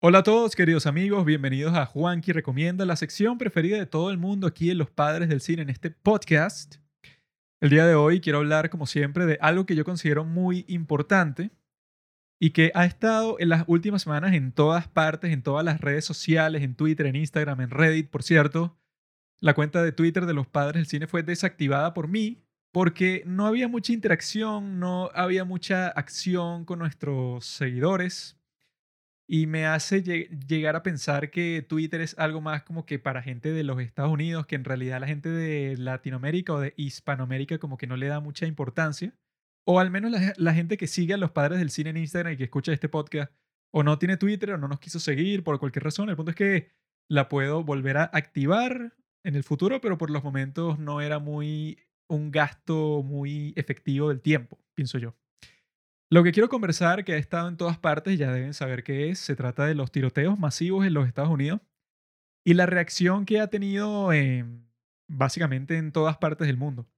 Hola a todos, queridos amigos, bienvenidos a Juanqui Recomienda, la sección preferida de todo el mundo aquí en Los Padres del Cine, en este podcast. El día de hoy quiero hablar, como siempre, de algo que yo considero muy importante y que ha estado en las últimas semanas en todas partes, en todas las redes sociales, en Twitter, en Instagram, en Reddit, por cierto. La cuenta de Twitter de Los Padres del Cine fue desactivada por mí porque no había mucha interacción, no había mucha acción con nuestros seguidores y me hace llegar a pensar que Twitter es algo más como que para gente de los Estados Unidos, que en realidad la gente de Latinoamérica o de Hispanoamérica como que no le da mucha importancia. O al menos la, gente que sigue a los padres del cine en Instagram y que escucha este podcast o no tiene Twitter o no nos quiso seguir por cualquier razón. El punto es que la puedo volver a activar en el futuro, pero por los momentos no era muy un gasto muy efectivo del tiempo, pienso yo. Lo que quiero conversar, que ha estado en todas partes, ya deben saber qué es, se trata de los tiroteos masivos en los Estados Unidos y la reacción que ha tenido básicamente en todas partes del mundo.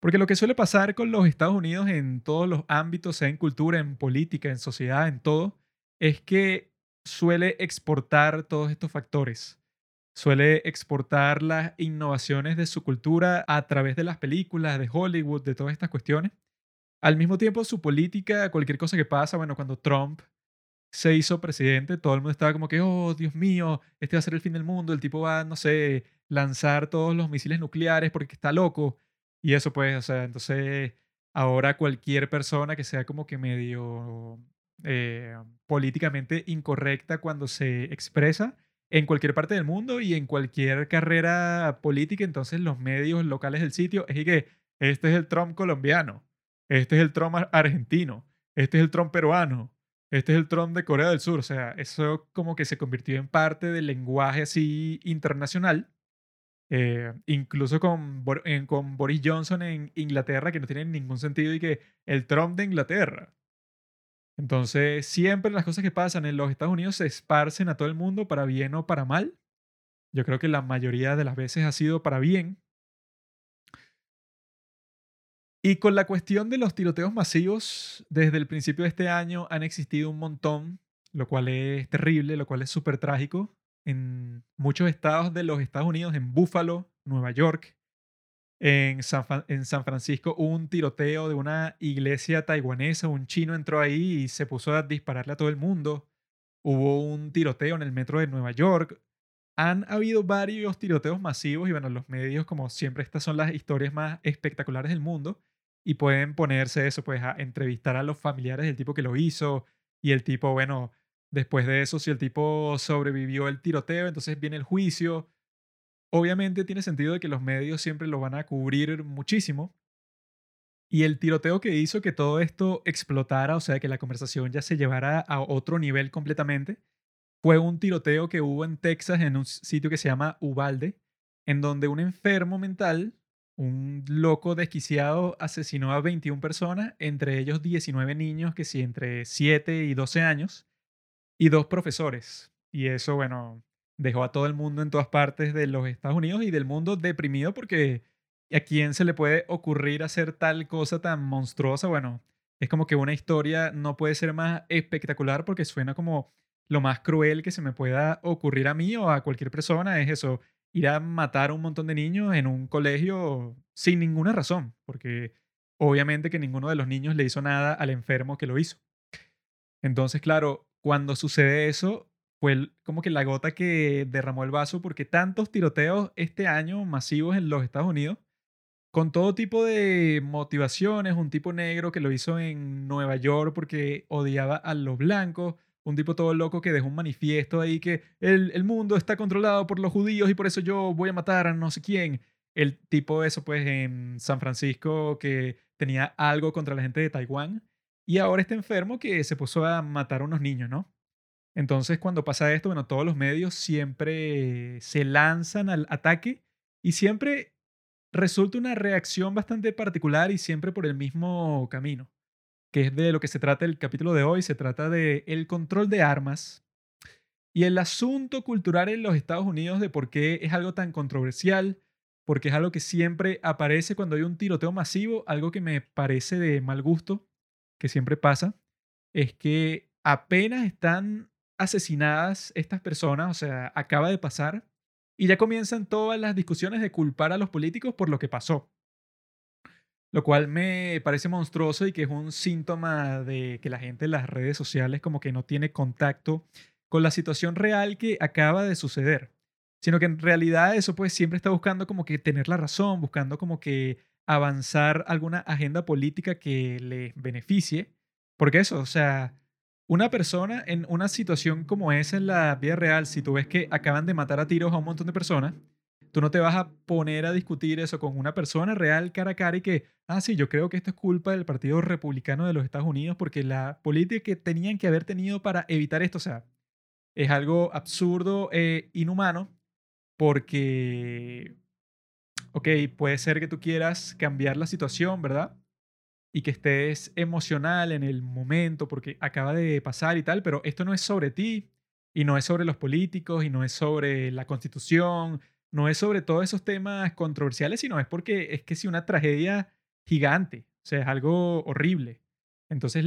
Porque lo que suele pasar con los Estados Unidos en todos los ámbitos, sea en cultura, en política, en sociedad, en todo, es que suele exportar todos estos factores. Suele exportar las innovaciones de su cultura a través de las películas, de Hollywood, de todas estas cuestiones. Al mismo tiempo, su política, cualquier cosa que pasa, bueno, cuando Trump se hizo presidente, todo el mundo estaba como que, oh, Dios mío, este va a ser el fin del mundo, el tipo va, no sé, lanzar todos los misiles nucleares porque está loco. Y eso pues, o sea, entonces ahora cualquier persona que sea como que medio eh, políticamente incorrecta cuando se expresa en cualquier parte del mundo y en cualquier carrera política, entonces los medios locales del sitio es que este es el Trump colombiano este es el Trump argentino, este es el Trump peruano, este es el Trump de Corea del Sur. O sea, eso como que se convirtió en parte del lenguaje así internacional. Eh, incluso con, Boris Johnson en Inglaterra, que no tiene ningún sentido y que el Trump de Inglaterra. Entonces, siempre las cosas que pasan en los Estados Unidos se esparcen a todo el mundo para bien o para mal. Yo creo que la mayoría de las veces ha sido para bien, y con la cuestión de los tiroteos masivos, desde el principio de este año han existido un montón, lo cual es terrible, lo cual es súper trágico. En muchos estados de los Estados Unidos, en Buffalo, Nueva York, en San, en San Francisco, un tiroteo de una iglesia taiwanesa. Un chino entró ahí y se puso a dispararle a todo el mundo. Hubo un tiroteo en el metro de Nueva York. Han habido varios tiroteos masivos y bueno, los medios, como siempre, estas son las historias más espectaculares del mundo y pueden ponerse eso, pues a entrevistar a los familiares del tipo que lo hizo y el tipo, bueno, después de eso, si el tipo sobrevivió el tiroteo, entonces viene el juicio. Obviamente tiene sentido de que los medios siempre lo van a cubrir muchísimo. Y el tiroteo que hizo que todo esto explotara, o sea, que la conversación ya se llevara a otro nivel completamente, fue un tiroteo que hubo en Texas en un sitio que se llama Ubalde, en donde un enfermo mental un loco desquiciado asesinó a 21 personas, entre ellos 19 niños que sí, entre 7 y 12 años, y dos profesores. Y eso, bueno, dejó a todo el mundo en todas partes de los Estados Unidos y del mundo deprimido porque a quién se le puede ocurrir hacer tal cosa tan monstruosa. Bueno, es como que una historia no puede ser más espectacular porque suena como lo más cruel que se me pueda ocurrir a mí o a cualquier persona. Es eso, ir a matar a un montón de niños en un colegio sin ninguna razón, porque obviamente que ninguno de los niños le hizo nada al enfermo que lo hizo. Entonces, claro, cuando sucede eso, fue como que la gota que derramó el vaso, porque tantos tiroteos este año masivos en los Estados Unidos, con todo tipo de motivaciones, un tipo negro que lo hizo en Nueva York porque odiaba a los blancos, un tipo todo loco que dejó un manifiesto ahí que el, el, mundo está controlado por los judíos y por eso yo voy a matar a no sé quién. El tipo eso pues en San Francisco que tenía algo contra la gente de Taiwán y ahora está enfermo que se puso a matar a unos niños, ¿no? Entonces cuando pasa esto, bueno, todos los medios siempre se lanzan al ataque y siempre resulta una reacción bastante particular y siempre por el mismo camino que es de lo que se trata el capítulo de hoy. Se trata de el control de armas y el asunto cultural en los Estados Unidos de por qué es algo tan controversial, porque es algo que siempre aparece cuando hay un tiroteo masivo, algo que me parece de mal gusto, que siempre pasa, es que apenas están asesinadas estas personas, o sea, acaba de pasar, y ya comienzan todas las discusiones de culpar a los políticos por lo que pasó. Lo cual me parece monstruoso y que es un síntoma de que la gente en las redes sociales como que no tiene contacto con la situación real que acaba de suceder. Sino que en realidad eso pues siempre está buscando como que tener la razón, buscando como que avanzar alguna agenda política que le beneficie. Porque eso, o sea, una persona en una situación como esa en la vida real, si tú ves que acaban de matar a tiros a un montón de personas, Tú no te vas a poner a discutir eso con una persona real cara a cara y que, ah, sí, yo creo que esto es culpa del Partido Republicano de los Estados Unidos porque la política que tenían que haber tenido para evitar esto, o sea, es algo absurdo e inhumano porque, ok, puede ser que tú quieras cambiar la situación, ¿verdad? Y que estés emocional en el momento porque acaba de pasar y tal, pero esto no es sobre ti y no es sobre los políticos y no es sobre la constitución no es sobre todos esos temas controversiales, sino es porque es que si una tragedia gigante, o sea, es algo horrible. Entonces,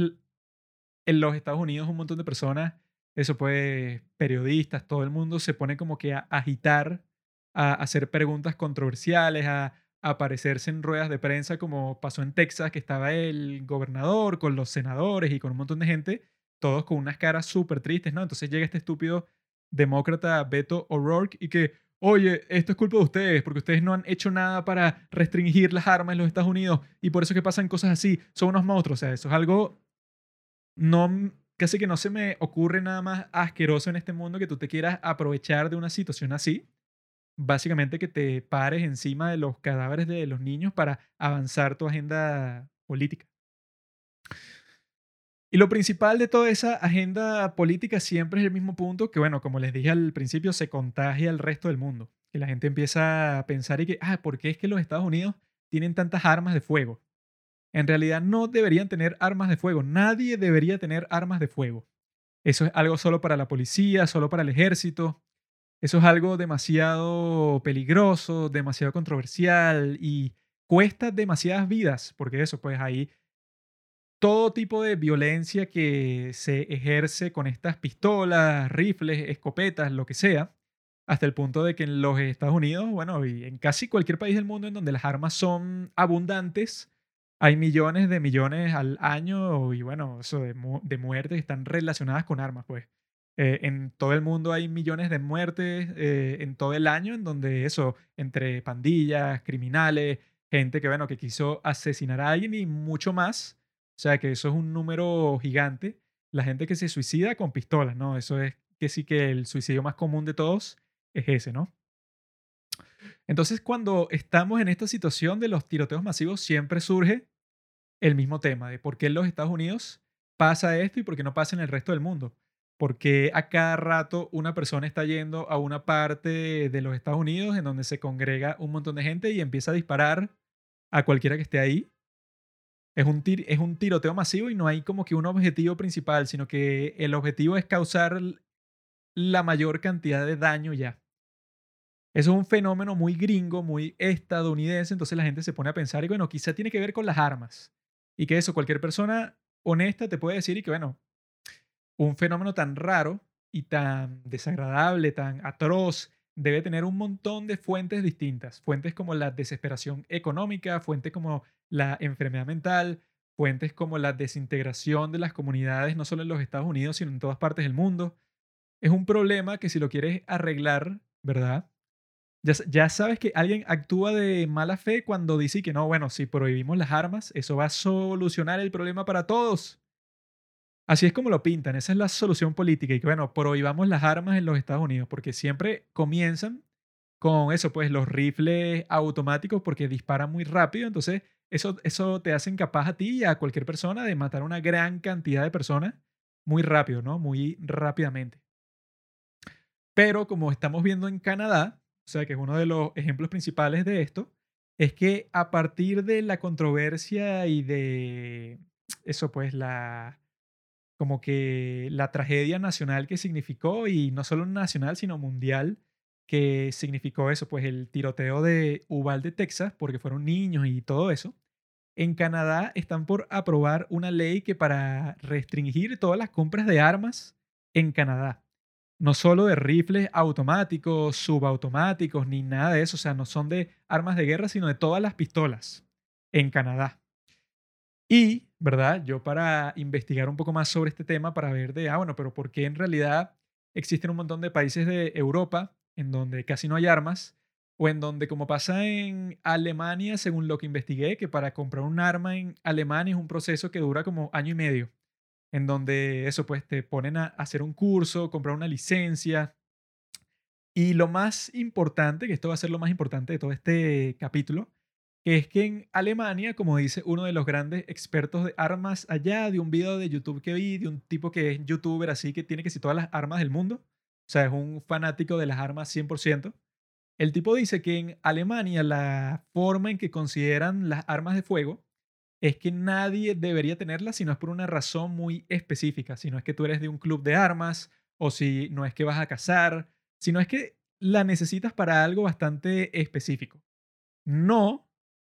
en los Estados Unidos un montón de personas, eso pues, periodistas, todo el mundo se pone como que a agitar, a hacer preguntas controversiales, a, aparecerse en ruedas de prensa como pasó en Texas, que estaba el gobernador con los senadores y con un montón de gente, todos con unas caras súper tristes, ¿no? Entonces llega este estúpido demócrata Beto O'Rourke y que, oye, esto es culpa de ustedes, porque ustedes no han hecho nada para restringir las armas en los Estados Unidos y por eso es que pasan cosas así, son unos monstruos, o sea, eso es algo no casi que no se me ocurre nada más asqueroso en este mundo que tú te quieras aprovechar de una situación así. Básicamente que te pares encima de los cadáveres de los niños para avanzar tu agenda política. Y lo principal de toda esa agenda política siempre es el mismo punto que, bueno, como les dije al principio, se contagia al resto del mundo. Que la gente empieza a pensar y que, ah, ¿por qué es que los Estados Unidos tienen tantas armas de fuego? En realidad no deberían tener armas de fuego. Nadie debería tener armas de fuego. Eso es algo solo para la policía, solo para el ejército. Eso es algo demasiado peligroso, demasiado controversial y cuesta demasiadas vidas, porque eso, pues ahí todo tipo de violencia que se ejerce con estas pistolas, rifles, escopetas, lo que sea, hasta el punto de que en los Estados Unidos, bueno, y en casi cualquier país del mundo en donde las armas son abundantes, hay millones de millones al año y bueno, eso de, muertes están relacionadas con armas, pues. Eh, en todo el mundo hay millones de muertes eh, en todo el año, en donde eso, entre pandillas, criminales, gente que, bueno, que quiso asesinar a alguien y mucho más, o sea que eso es un número gigante. La gente que se suicida con pistolas, ¿no? Eso es que sí que el suicidio más común de todos es ese, ¿no? Entonces, cuando estamos en esta situación de los tiroteos masivos, siempre surge el mismo tema de por qué en los Estados Unidos pasa esto y por qué no pasa en el resto del mundo. Porque a cada rato una persona está yendo a una parte de los Estados Unidos en donde se congrega un montón de gente y empieza a disparar a cualquiera que esté ahí es un, es un tiroteo masivo y no hay como que un objetivo principal, sino que el objetivo es causar la mayor cantidad de daño ya. Eso es un fenómeno muy gringo, muy estadounidense, entonces la gente se pone a pensar y bueno, quizá tiene que ver con las armas. Y que eso, cualquier persona honesta te puede decir y que bueno, un fenómeno tan raro y tan desagradable, tan atroz, debe tener un montón de fuentes distintas, fuentes como la desesperación económica, fuentes como la enfermedad mental, fuentes como la desintegración de las comunidades, no solo en los Estados Unidos, sino en todas partes del mundo. Es un problema que si lo quieres arreglar, ¿verdad? Ya, ya, sabes que alguien actúa de mala fe cuando dice que no, bueno, si prohibimos las armas, eso va a solucionar el problema para todos. Así es como lo pintan, esa es la solución política y que bueno, prohibamos las armas en los Estados Unidos porque siempre comienzan con eso, pues los rifles automáticos porque disparan muy rápido, entonces eso, eso te hace incapaz a ti y a cualquier persona de matar una gran cantidad de personas muy rápido, ¿no? Muy rápidamente. Pero como estamos viendo en Canadá, o sea que es uno de los ejemplos principales de esto, es que a partir de la controversia y de eso, pues la como que la tragedia nacional que significó, y no solo nacional, sino mundial, que significó eso, pues el tiroteo de Uvalde, Texas, porque fueron niños y todo eso. En Canadá están por aprobar una ley que para restringir todas las compras de armas en Canadá. no solo de rifles automáticos, subautomáticos, ni nada de eso. O sea, no son de armas de guerra, sino de todas las pistolas en Canadá. Y, ¿verdad? Yo para investigar un poco más sobre este tema, para ver de, ah, bueno, pero ¿por qué en realidad existen un montón de países de Europa en donde casi no hay armas? O en donde, como pasa en Alemania, según lo que investigué, que para comprar un arma en Alemania es un proceso que dura como año y medio en donde eso, pues te ponen a hacer un curso, comprar una licencia. Y lo más importante, que esto va a ser lo más importante de todo este capítulo, es que en Alemania, como dice uno de los grandes expertos de armas allá, de un video de YouTube que vi, de un tipo que es youtuber así, que tiene que si todas las armas del mundo, o sea, es un fanático de las armas 100%, el tipo dice que en Alemania la forma en que consideran las armas de fuego es que nadie debería tenerla si no es por una razón muy específica, si no es que tú eres de un club de armas o si no es que vas a cazar, si no es que la necesitas para algo bastante específico. No,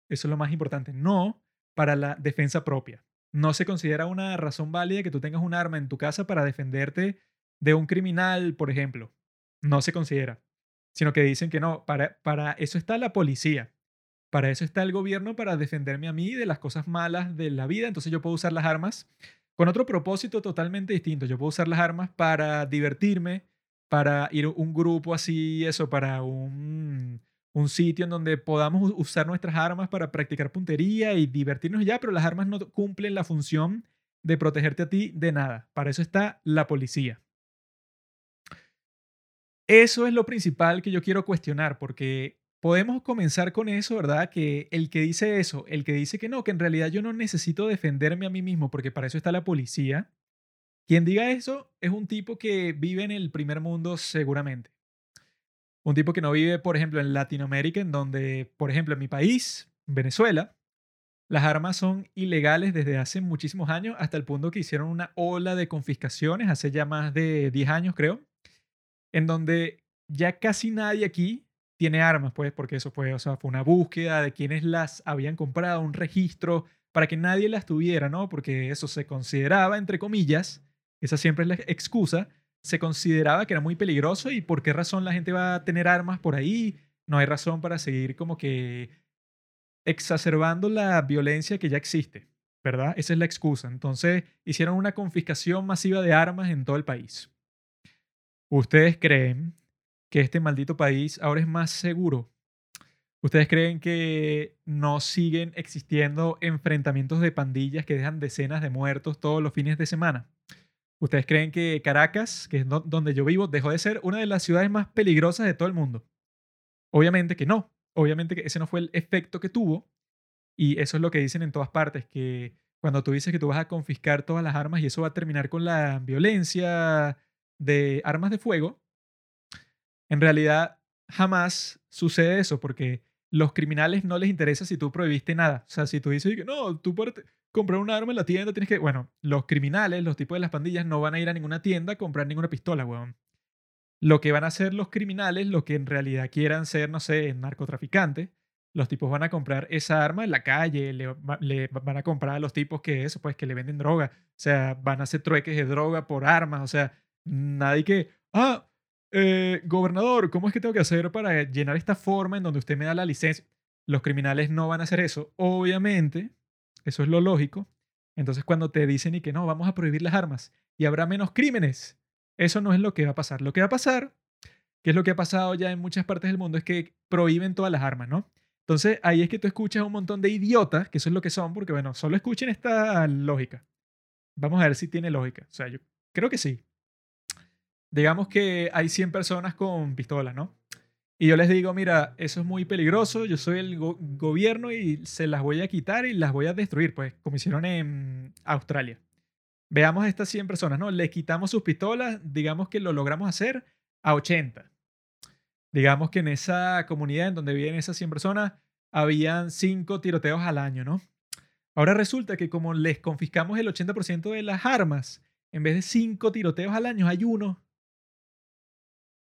eso es lo más importante, no para la defensa propia. No se considera una razón válida que tú tengas un arma en tu casa para defenderte de un criminal, por ejemplo. No se considera. Sino que dicen que no, para, para eso está la policía. Para eso está el gobierno, para defenderme a mí de las cosas malas de la vida. Entonces yo puedo usar las armas con otro propósito totalmente distinto. Yo puedo usar las armas para divertirme, para ir a un grupo así, eso, para un, un sitio en donde podamos usar nuestras armas para practicar puntería y divertirnos ya, pero las armas no cumplen la función de protegerte a ti de nada. Para eso está la policía. Eso es lo principal que yo quiero cuestionar, porque podemos comenzar con eso, ¿verdad? Que el que dice eso, el que dice que no, que en realidad yo no necesito defenderme a mí mismo porque para eso está la policía, quien diga eso es un tipo que vive en el primer mundo seguramente. Un tipo que no vive, por ejemplo, en Latinoamérica, en donde, por ejemplo, en mi país, Venezuela, las armas son ilegales desde hace muchísimos años, hasta el punto que hicieron una ola de confiscaciones hace ya más de 10 años, creo, en donde ya casi nadie aquí tiene armas, pues, porque eso fue, o sea, fue una búsqueda de quienes las habían comprado, un registro para que nadie las tuviera, ¿no? Porque eso se consideraba, entre comillas, esa siempre es la excusa, se consideraba que era muy peligroso y por qué razón la gente va a tener armas por ahí. No hay razón para seguir como que exacerbando la violencia que ya existe, ¿verdad? Esa es la excusa. Entonces hicieron una confiscación masiva de armas en todo el país. ¿Ustedes creen que este maldito país ahora es más seguro? ¿Ustedes creen que no siguen existiendo enfrentamientos de pandillas que dejan decenas de muertos todos los fines de semana? ¿Ustedes creen que Caracas, que es donde yo vivo, dejó de ser una de las ciudades más peligrosas de todo el mundo? Obviamente que no. Obviamente que ese no fue el efecto que tuvo. Y eso es lo que dicen en todas partes, que cuando tú dices que tú vas a confiscar todas las armas y eso va a terminar con la violencia de armas de fuego, en realidad, jamás sucede eso porque los criminales no les interesa si tú prohibiste nada. O sea, si tú dices que no, tú puedes comprar un arma en la tienda, tienes que... Bueno, los criminales, los tipos de las pandillas, no van a ir a ninguna tienda a comprar ninguna pistola, weón. Lo que van a hacer los criminales, lo que en realidad quieran ser, no sé, narcotraficantes, los tipos van a comprar esa arma en la calle, le, van a comprar a los tipos que eso, pues que le venden droga. O sea, van a hacer trueques de droga por armas. O sea, nadie que, ah, eh, gobernador, ¿cómo es que tengo que hacer para llenar esta forma en donde usted me da la licencia? Los criminales no van a hacer eso. Obviamente, eso es lo lógico. Entonces, cuando te dicen y que no, vamos a prohibir las armas y habrá menos crímenes, eso no es lo que va a pasar. Lo que va a pasar, que es lo que ha pasado ya en muchas partes del mundo, es que prohíben todas las armas, ¿no? Entonces, ahí es que tú escuchas a un montón de idiotas, que eso es lo que son, porque bueno, solo escuchen esta lógica. Vamos a ver si tiene lógica. O sea, yo creo que sí digamos que hay 100 personas con pistolas, ¿no? Y yo les digo, mira, eso es muy peligroso, yo soy el gobierno y se las voy a quitar y las voy a destruir, pues como hicieron en Australia. Veamos a estas 100 personas, ¿no? Le quitamos sus pistolas, digamos que lo logramos hacer a 80. Digamos que en esa comunidad en donde viven esas 100 personas, habían 5 tiroteos al año, ¿no? Ahora resulta que como les confiscamos el 80% de las armas, en vez de 5 tiroteos al año, hay uno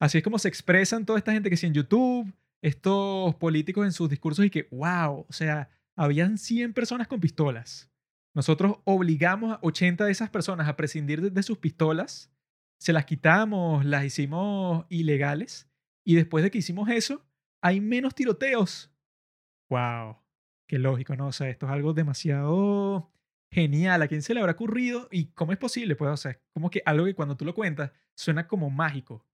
Así es como se expresan toda esta gente que sí en YouTube, estos políticos en sus discursos y que, wow, o sea, habían 100 personas con pistolas. Nosotros obligamos a 80 de esas personas a prescindir de, sus pistolas se las quitamos, las hicimos ilegales y después de que hicimos eso, hay menos tiroteos. ¡Wow! Qué lógico, ¿no? O sea, esto es algo demasiado genial. ¿A quién se le habrá ocurrido? ¿Y cómo es posible? Pues, o sea, como que algo que cuando tú lo cuentas suena como mágico.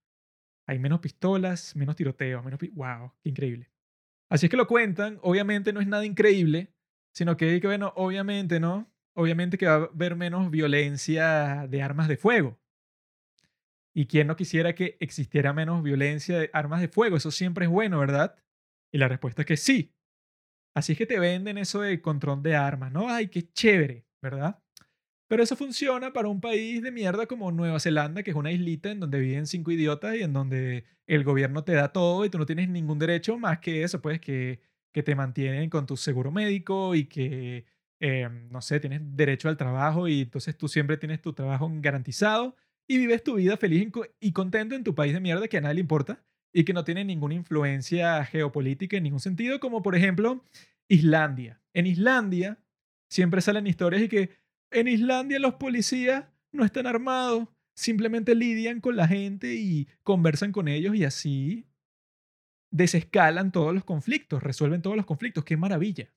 Hay menos pistolas, menos tiroteos, menos... ¡Wow! ¡Qué increíble! Así es que lo cuentan. Obviamente no es nada increíble, sino que, bueno, obviamente, ¿no? Obviamente que va a haber menos violencia de armas de fuego. ¿Y quién no quisiera que existiera menos violencia de armas de fuego? Eso siempre es bueno, ¿verdad? Y la respuesta es que sí. Así es que te venden eso de control de armas, ¿no? Ay, qué chévere, ¿verdad? Pero eso funciona para un país de mierda como Nueva Zelanda, que es una islita en donde viven cinco idiotas y en donde el gobierno te da todo y tú no tienes ningún derecho más que eso, pues que, que te mantienen con tu seguro médico y que, em, no sé, tienes derecho al trabajo y entonces tú siempre tienes tu trabajo garantizado y vives tu vida feliz y contento en tu país de mierda que a nadie le importa y que no tiene ninguna influencia geopolítica en ningún sentido, como por ejemplo Islandia. En Islandia siempre salen historias y que en Islandia los policías no están armados, simplemente lidian con la gente y conversan con ellos y así desescalan todos los conflictos, resuelven todos los conflictos. ¡Qué maravilla!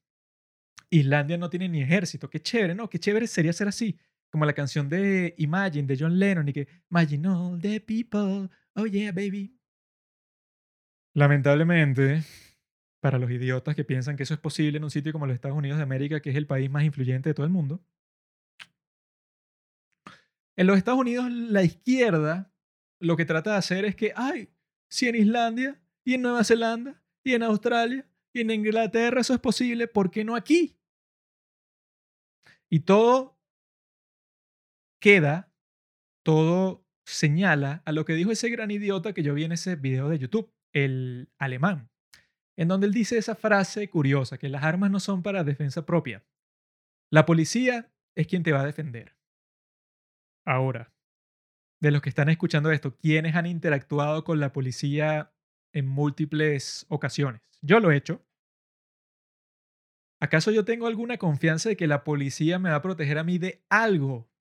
Islandia no tiene ni ejército. Qué chévere, ¿no? Qué chévere sería ser así como la canción de Imagine de John Lennon y que Imagine all the people, oh yeah, baby. Lamentablemente, para los idiotas que piensan que eso es posible en un sitio como los Estados Unidos de América, que es el país más influyente de todo el mundo, en los Estados Unidos la izquierda lo que trata de hacer es que, ay, si en Islandia y en Nueva Zelanda y en Australia y en Inglaterra eso es posible, ¿por qué no aquí? Y todo queda, todo señala a lo que dijo ese gran idiota que yo vi en ese video de YouTube, el alemán, en donde él dice esa frase curiosa, que las armas no son para defensa propia. La policía es quien te va a defender. Ahora, de los que están escuchando esto, ¿quiénes han interactuado con la policía en múltiples ocasiones? Yo lo he hecho. ¿Acaso yo tengo alguna confianza de que la policía me va a proteger a mí de algo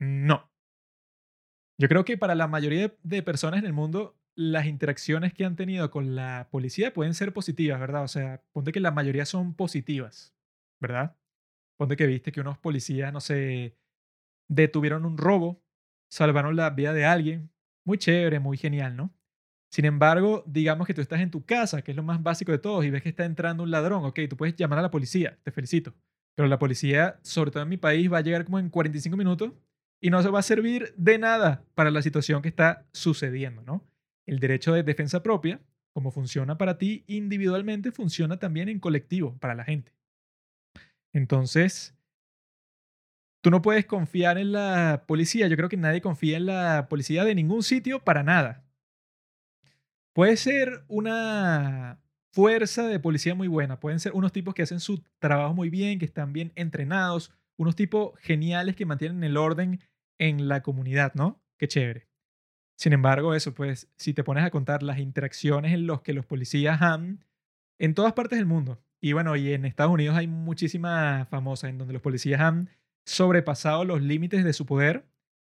no. Yo creo que para la mayoría de personas en el mundo, las interacciones que han tenido con la policía pueden ser positivas, ¿verdad? O sea, ponte que la mayoría son positivas, ¿verdad? Ponte que viste que unos policías, no sé, detuvieron un robo, salvaron la vida de alguien. Muy chévere, muy genial, ¿no? Sin embargo, digamos que tú estás en tu casa, que es lo más básico de todos, y ves que está entrando un ladrón, ok, tú puedes llamar a la policía, te felicito. Pero la policía, sobre todo en mi país, va a llegar como en 45 minutos y no se va a servir de nada para la situación que está sucediendo, ¿no? El derecho de defensa propia, como funciona para ti individualmente, funciona también en colectivo para la gente. Entonces, tú no puedes confiar en la policía. Yo creo que nadie confía en la policía de ningún sitio para nada. Puede ser una fuerza de policía muy buena, pueden ser unos tipos que hacen su trabajo muy bien, que están bien entrenados, unos tipos geniales que mantienen el orden en la comunidad, ¿no? Qué chévere. Sin embargo, eso, pues, si te pones a contar las interacciones en los que los policías han en todas partes del mundo, y bueno, y en Estados Unidos hay muchísimas famosas en donde los policías han sobrepasado los límites de su poder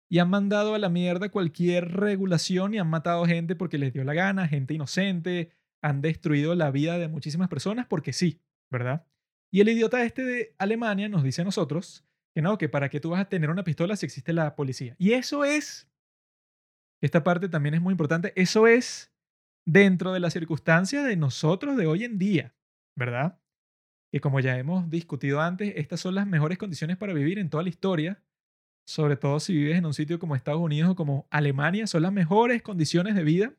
y han mandado a la mierda cualquier regulación y han matado gente porque les dio la gana, gente inocente, han destruido la vida de muchísimas personas porque sí, ¿verdad? Y el idiota este de Alemania nos dice a nosotros que no, que para qué tú vas a tener una pistola si existe la policía. Y eso es, esta parte también es muy importante, eso es dentro de las circunstancias de nosotros de hoy en día, ¿verdad? Y como ya hemos discutido antes, estas son las mejores condiciones para vivir en toda la historia, sobre todo si vives en un sitio como Estados Unidos o como Alemania, son las mejores condiciones de vida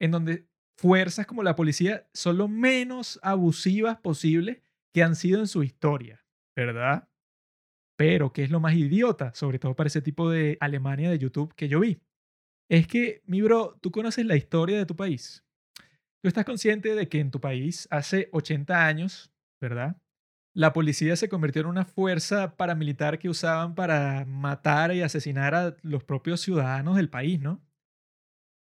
en donde fuerzas como la policía son lo menos abusivas posible que han sido en su historia, ¿verdad? Pero, ¿qué es lo más idiota? Sobre todo para ese tipo de Alemania de YouTube que yo vi. Es que, mi bro, tú conoces la historia de tu país. Tú estás consciente de que en tu país hace 80 años, ¿verdad? La policía se convirtió en una fuerza paramilitar que usaban para matar y asesinar a los propios ciudadanos del país, ¿no?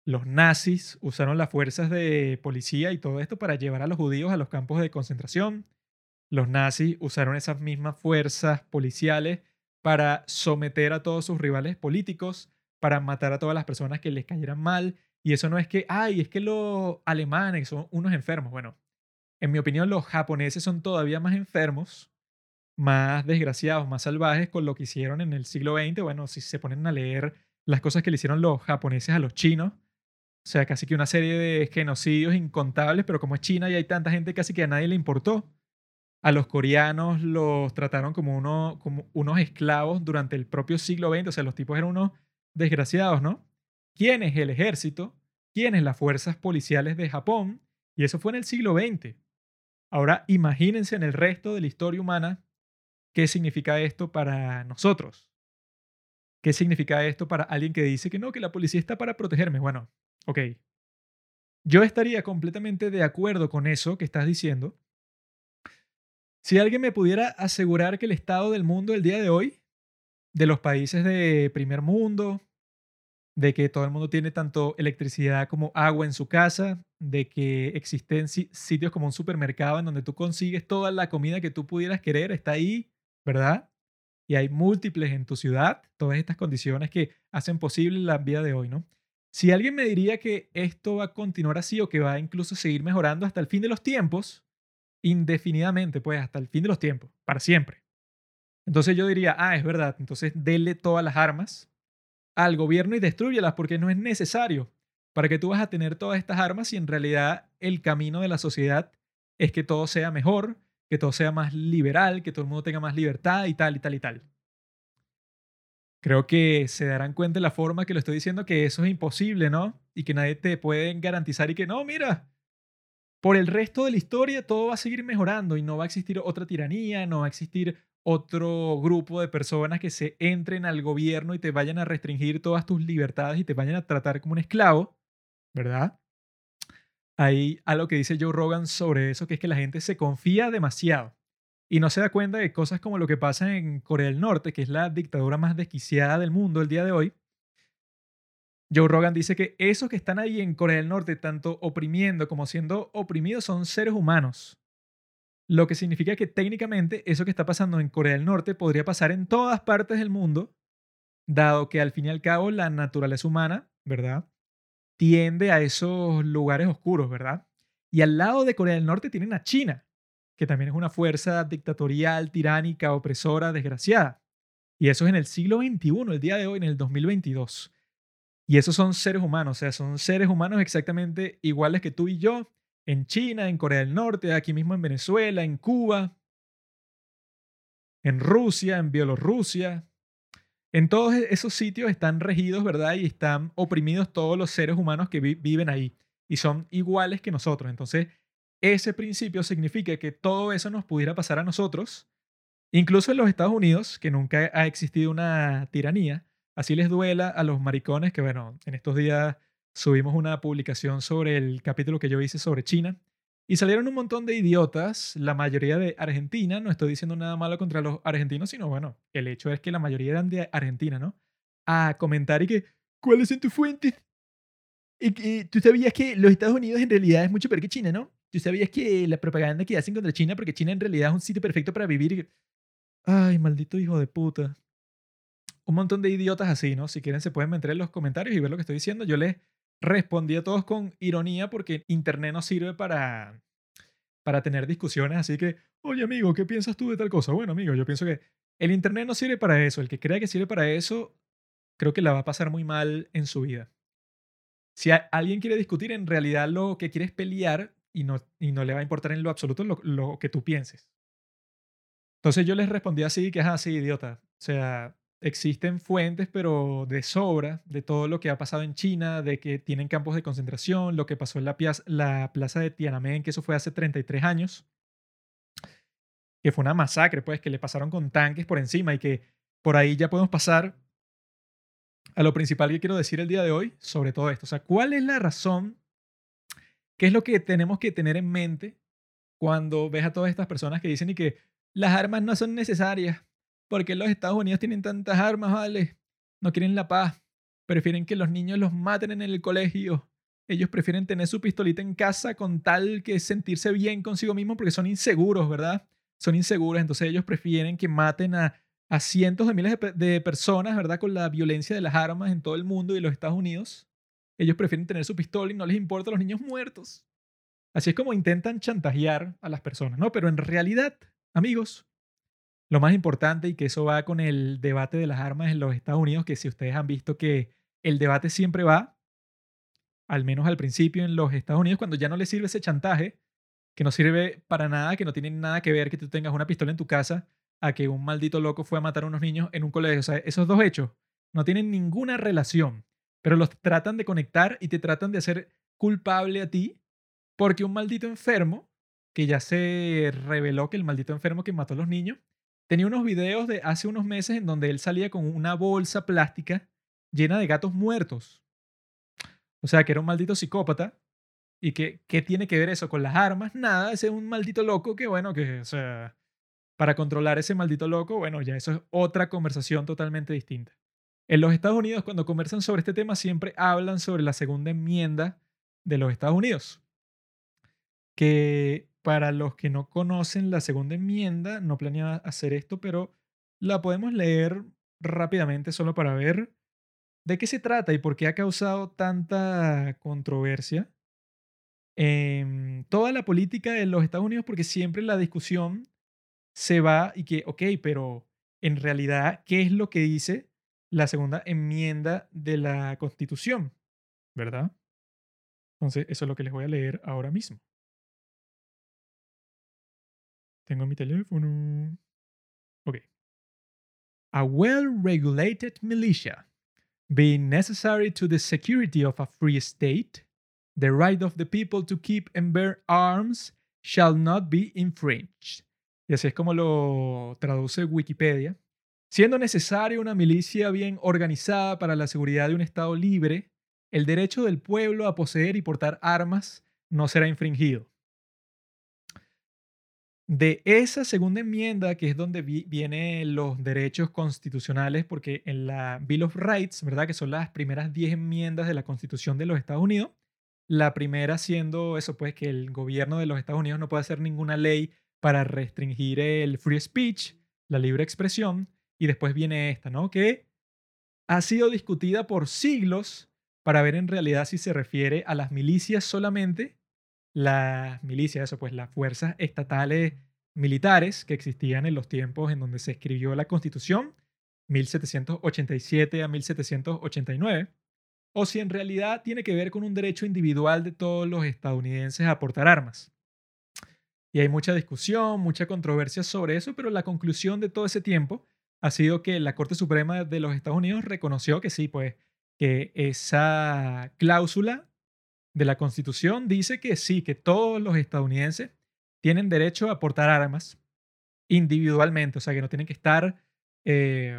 Los nazis usaron las fuerzas de policía y todo esto para llevar a los judíos a los campos de concentración los nazis usaron esas mismas fuerzas policiales para someter a todos sus rivales políticos, para matar a todas las personas que les cayeran mal. Y eso no es que, ay, es que los alemanes son unos enfermos. Bueno, en mi opinión, los japoneses son todavía más enfermos, más desgraciados, más salvajes con lo que hicieron en el siglo XX. Bueno, si se ponen a leer las cosas que le hicieron los japoneses a los chinos, o sea, casi que una serie de genocidios incontables, pero como es China y hay tanta gente, casi que a nadie le importó. A los coreanos los trataron como, uno, como unos esclavos durante el propio siglo XX, o sea, los tipos eran unos desgraciados, ¿no? ¿Quién es el ejército? ¿Quiénes las fuerzas policiales de Japón? Y eso fue en el siglo XX. Ahora imagínense en el resto de la historia humana qué significa esto para nosotros. ¿Qué significa esto para alguien que dice que no, que la policía está para protegerme? Bueno, ok. Yo estaría completamente de acuerdo con eso que estás diciendo. Si alguien me pudiera asegurar que el estado del mundo el día de hoy, de los países de primer mundo, de que todo el mundo tiene tanto electricidad como agua en su casa, de que existen sitios como un supermercado en donde tú consigues toda la comida que tú pudieras querer, está ahí, ¿verdad? Y hay múltiples en tu ciudad, todas estas condiciones que hacen posible la vida de hoy, ¿no? Si alguien me diría que esto va a continuar así o que va a incluso seguir mejorando hasta el fin de los tiempos, indefinidamente, pues hasta el fin de los tiempos, para siempre. Entonces yo diría, ah, es verdad, entonces dele todas las armas al gobierno y destruyelas porque no es necesario. ¿Para que tú vas a tener todas estas armas si en realidad el camino de la sociedad es que todo sea mejor, que todo sea más liberal, que todo el mundo tenga más libertad y tal y tal y tal? Creo que se darán cuenta de la forma que lo estoy diciendo que eso es imposible, ¿no? Y que nadie te puede garantizar y que no, mira, por el resto de la historia todo va a seguir mejorando y no va a existir otra tiranía, no va a existir otro grupo de personas que se entren al gobierno y te vayan a restringir todas tus libertades y te vayan a tratar como un esclavo, ¿verdad? Hay algo que dice Joe Rogan sobre eso, que es que la gente se confía demasiado y no se da cuenta de cosas como lo que pasa en Corea del Norte, que es la dictadura más desquiciada del mundo el día de hoy. Joe Rogan dice que esos que están ahí en Corea del Norte, tanto oprimiendo como siendo oprimidos, son seres humanos. Lo que significa que técnicamente eso que está pasando en Corea del Norte podría pasar en todas partes del mundo, dado que al fin y al cabo la naturaleza humana, ¿verdad? Tiende a esos lugares oscuros, ¿verdad? Y al lado de Corea del Norte tienen a China, que también es una fuerza dictatorial, tiránica, opresora, desgraciada. Y eso es en el siglo XXI, el día de hoy, en el 2022. Y esos son seres humanos, o sea, son seres humanos exactamente iguales que tú y yo, en China, en Corea del Norte, aquí mismo en Venezuela, en Cuba, en Rusia, en Bielorrusia. En todos e-, esos sitios están regidos, ¿verdad? Y están oprimidos todos los seres humanos que viven ahí y son iguales que nosotros. Entonces, ese principio significa que todo eso nos pudiera pasar a nosotros, incluso en los Estados Unidos, que nunca ha existido una tiranía. Así les duela a los maricones que, bueno, en estos días subimos una publicación sobre el capítulo que yo hice sobre China y salieron un montón de idiotas, la mayoría de Argentina, no estoy diciendo nada malo contra los argentinos, sino bueno, el hecho es que la mayoría eran de Argentina, ¿no? A comentar y que, ¿cuáles son tus fuentes? Y, tú sabías que los Estados Unidos en realidad es mucho peor que China, ¿no? Tú sabías que la propaganda que hacen contra China, porque China en realidad es un sitio perfecto para vivir. Ay, maldito hijo de puta. Un montón de idiotas así, ¿no? Si quieren se pueden meter en los comentarios y ver lo que estoy diciendo. Yo les respondí a todos con ironía porque Internet no sirve para, para tener discusiones. Así que, oye amigo, ¿qué piensas tú de tal cosa? Bueno amigo, yo pienso que el Internet no sirve para eso. El que crea que sirve para eso, creo que la va a pasar muy mal en su vida. Si alguien quiere discutir, en realidad lo que quiere es pelear y no, y no le va a importar en lo absoluto lo, lo que tú pienses. Entonces yo les respondí así, que es así, idiota. O sea, existen fuentes, pero de sobra, de todo lo que ha pasado en China, de que tienen campos de concentración, lo que pasó en la, la plaza de Tiananmen, que eso fue hace 33 años, que fue una masacre, pues, que le pasaron con tanques por encima y que por ahí ya podemos pasar a lo principal que quiero decir el día de hoy sobre todo esto. O sea, ¿cuál es la razón? ¿Qué es lo que tenemos que tener en mente cuando ves a todas estas personas que dicen y que las armas no son necesarias? ¿Por qué los Estados Unidos tienen tantas armas, vale? No quieren la paz. Prefieren que los niños los maten en el colegio. Ellos prefieren tener su pistolita en casa con tal que sentirse bien consigo mismo porque son inseguros, ¿verdad? Son inseguros, entonces ellos prefieren que maten a a cientos de miles de, de personas, ¿verdad? Con la violencia de las armas en todo el mundo y los Estados Unidos. Ellos prefieren tener su pistola y no les importa los niños muertos. Así es como intentan chantajear a las personas, ¿no? Pero en realidad, amigos, lo más importante y que eso va con el debate de las armas en los Estados Unidos, que si ustedes han visto que el debate siempre va, al menos al principio en los Estados Unidos, cuando ya no le sirve ese chantaje, que no sirve para nada, que no tiene nada que ver que tú tengas una pistola en tu casa, a que un maldito loco fue a matar a unos niños en un colegio. Esos dos hechos no tienen ninguna relación, pero los tratan de conectar y te tratan de hacer culpable a ti porque un maldito enfermo, que ya se reveló que el maldito enfermo que mató a los niños, tenía unos videos de hace unos meses en donde él salía con una bolsa plástica llena de gatos muertos. O sea, que era un maldito psicópata. ¿Y que, qué tiene que ver eso con las armas? Nada, ese es un maldito loco que, bueno, que, o sea, para controlar ese maldito loco, bueno, ya eso es otra conversación totalmente distinta. En los Estados Unidos, cuando conversan sobre este tema, siempre hablan sobre la segunda enmienda de los Estados Unidos. Que para los que no conocen la segunda enmienda, no planeaba hacer esto, pero la podemos leer rápidamente solo para ver de qué se trata y por qué ha causado tanta controversia en toda la política de los Estados Unidos, porque siempre la discusión se va y que, ok, pero en realidad, ¿qué es lo que dice la segunda enmienda de la Constitución? ¿Verdad? Entonces, eso es lo que les voy a leer ahora mismo. Tengo mi teléfono. Ok. A well-regulated militia, being necessary to the security of a free state, the right of the people to keep and bear arms shall not be infringed y así es como lo traduce Wikipedia, siendo necesaria una milicia bien organizada para la seguridad de un Estado libre, el derecho del pueblo a poseer y portar armas no será infringido. De esa segunda enmienda, que es donde vienen los derechos constitucionales, porque en la Bill of Rights, ¿verdad? Que son las primeras 10 enmiendas de la Constitución de los Estados Unidos, la primera siendo eso, pues que el gobierno de los Estados Unidos no puede hacer ninguna ley para restringir el free speech, la libre expresión, y después viene esta, ¿no? Que ha sido discutida por siglos para ver en realidad si se refiere a las milicias solamente, las milicias, eso pues las fuerzas estatales militares que existían en los tiempos en donde se escribió la Constitución, 1787 a 1789, o si en realidad tiene que ver con un derecho individual de todos los estadounidenses a portar armas. Y hay mucha discusión, mucha controversia sobre eso, pero la conclusión de todo ese tiempo ha sido que la Corte Suprema de los Estados Unidos reconoció que sí, pues, que esa cláusula de la Constitución dice que sí, que todos los estadounidenses tienen derecho a portar armas individualmente, o sea, que no tienen que estar, eh,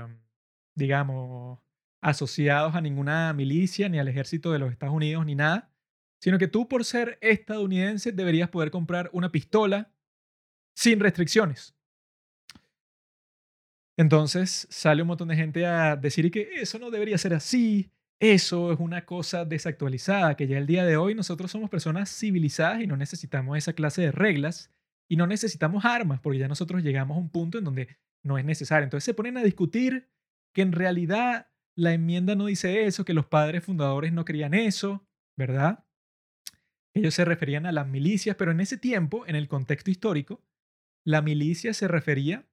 digamos, asociados a ninguna milicia, ni al ejército de los Estados Unidos, ni nada, sino que tú por ser estadounidense deberías poder comprar una pistola sin restricciones. Entonces sale un montón de gente a decir que eso no debería ser así, eso es una cosa desactualizada, que ya el día de hoy nosotros somos personas civilizadas y no necesitamos esa clase de reglas y no necesitamos armas, porque ya nosotros llegamos a un punto en donde no es necesario. Entonces se ponen a discutir que en realidad la enmienda no dice eso, que los padres fundadores no querían eso, ¿verdad? Ellos se referían a las milicias, pero en ese tiempo, en el contexto histórico, la milicia se refería a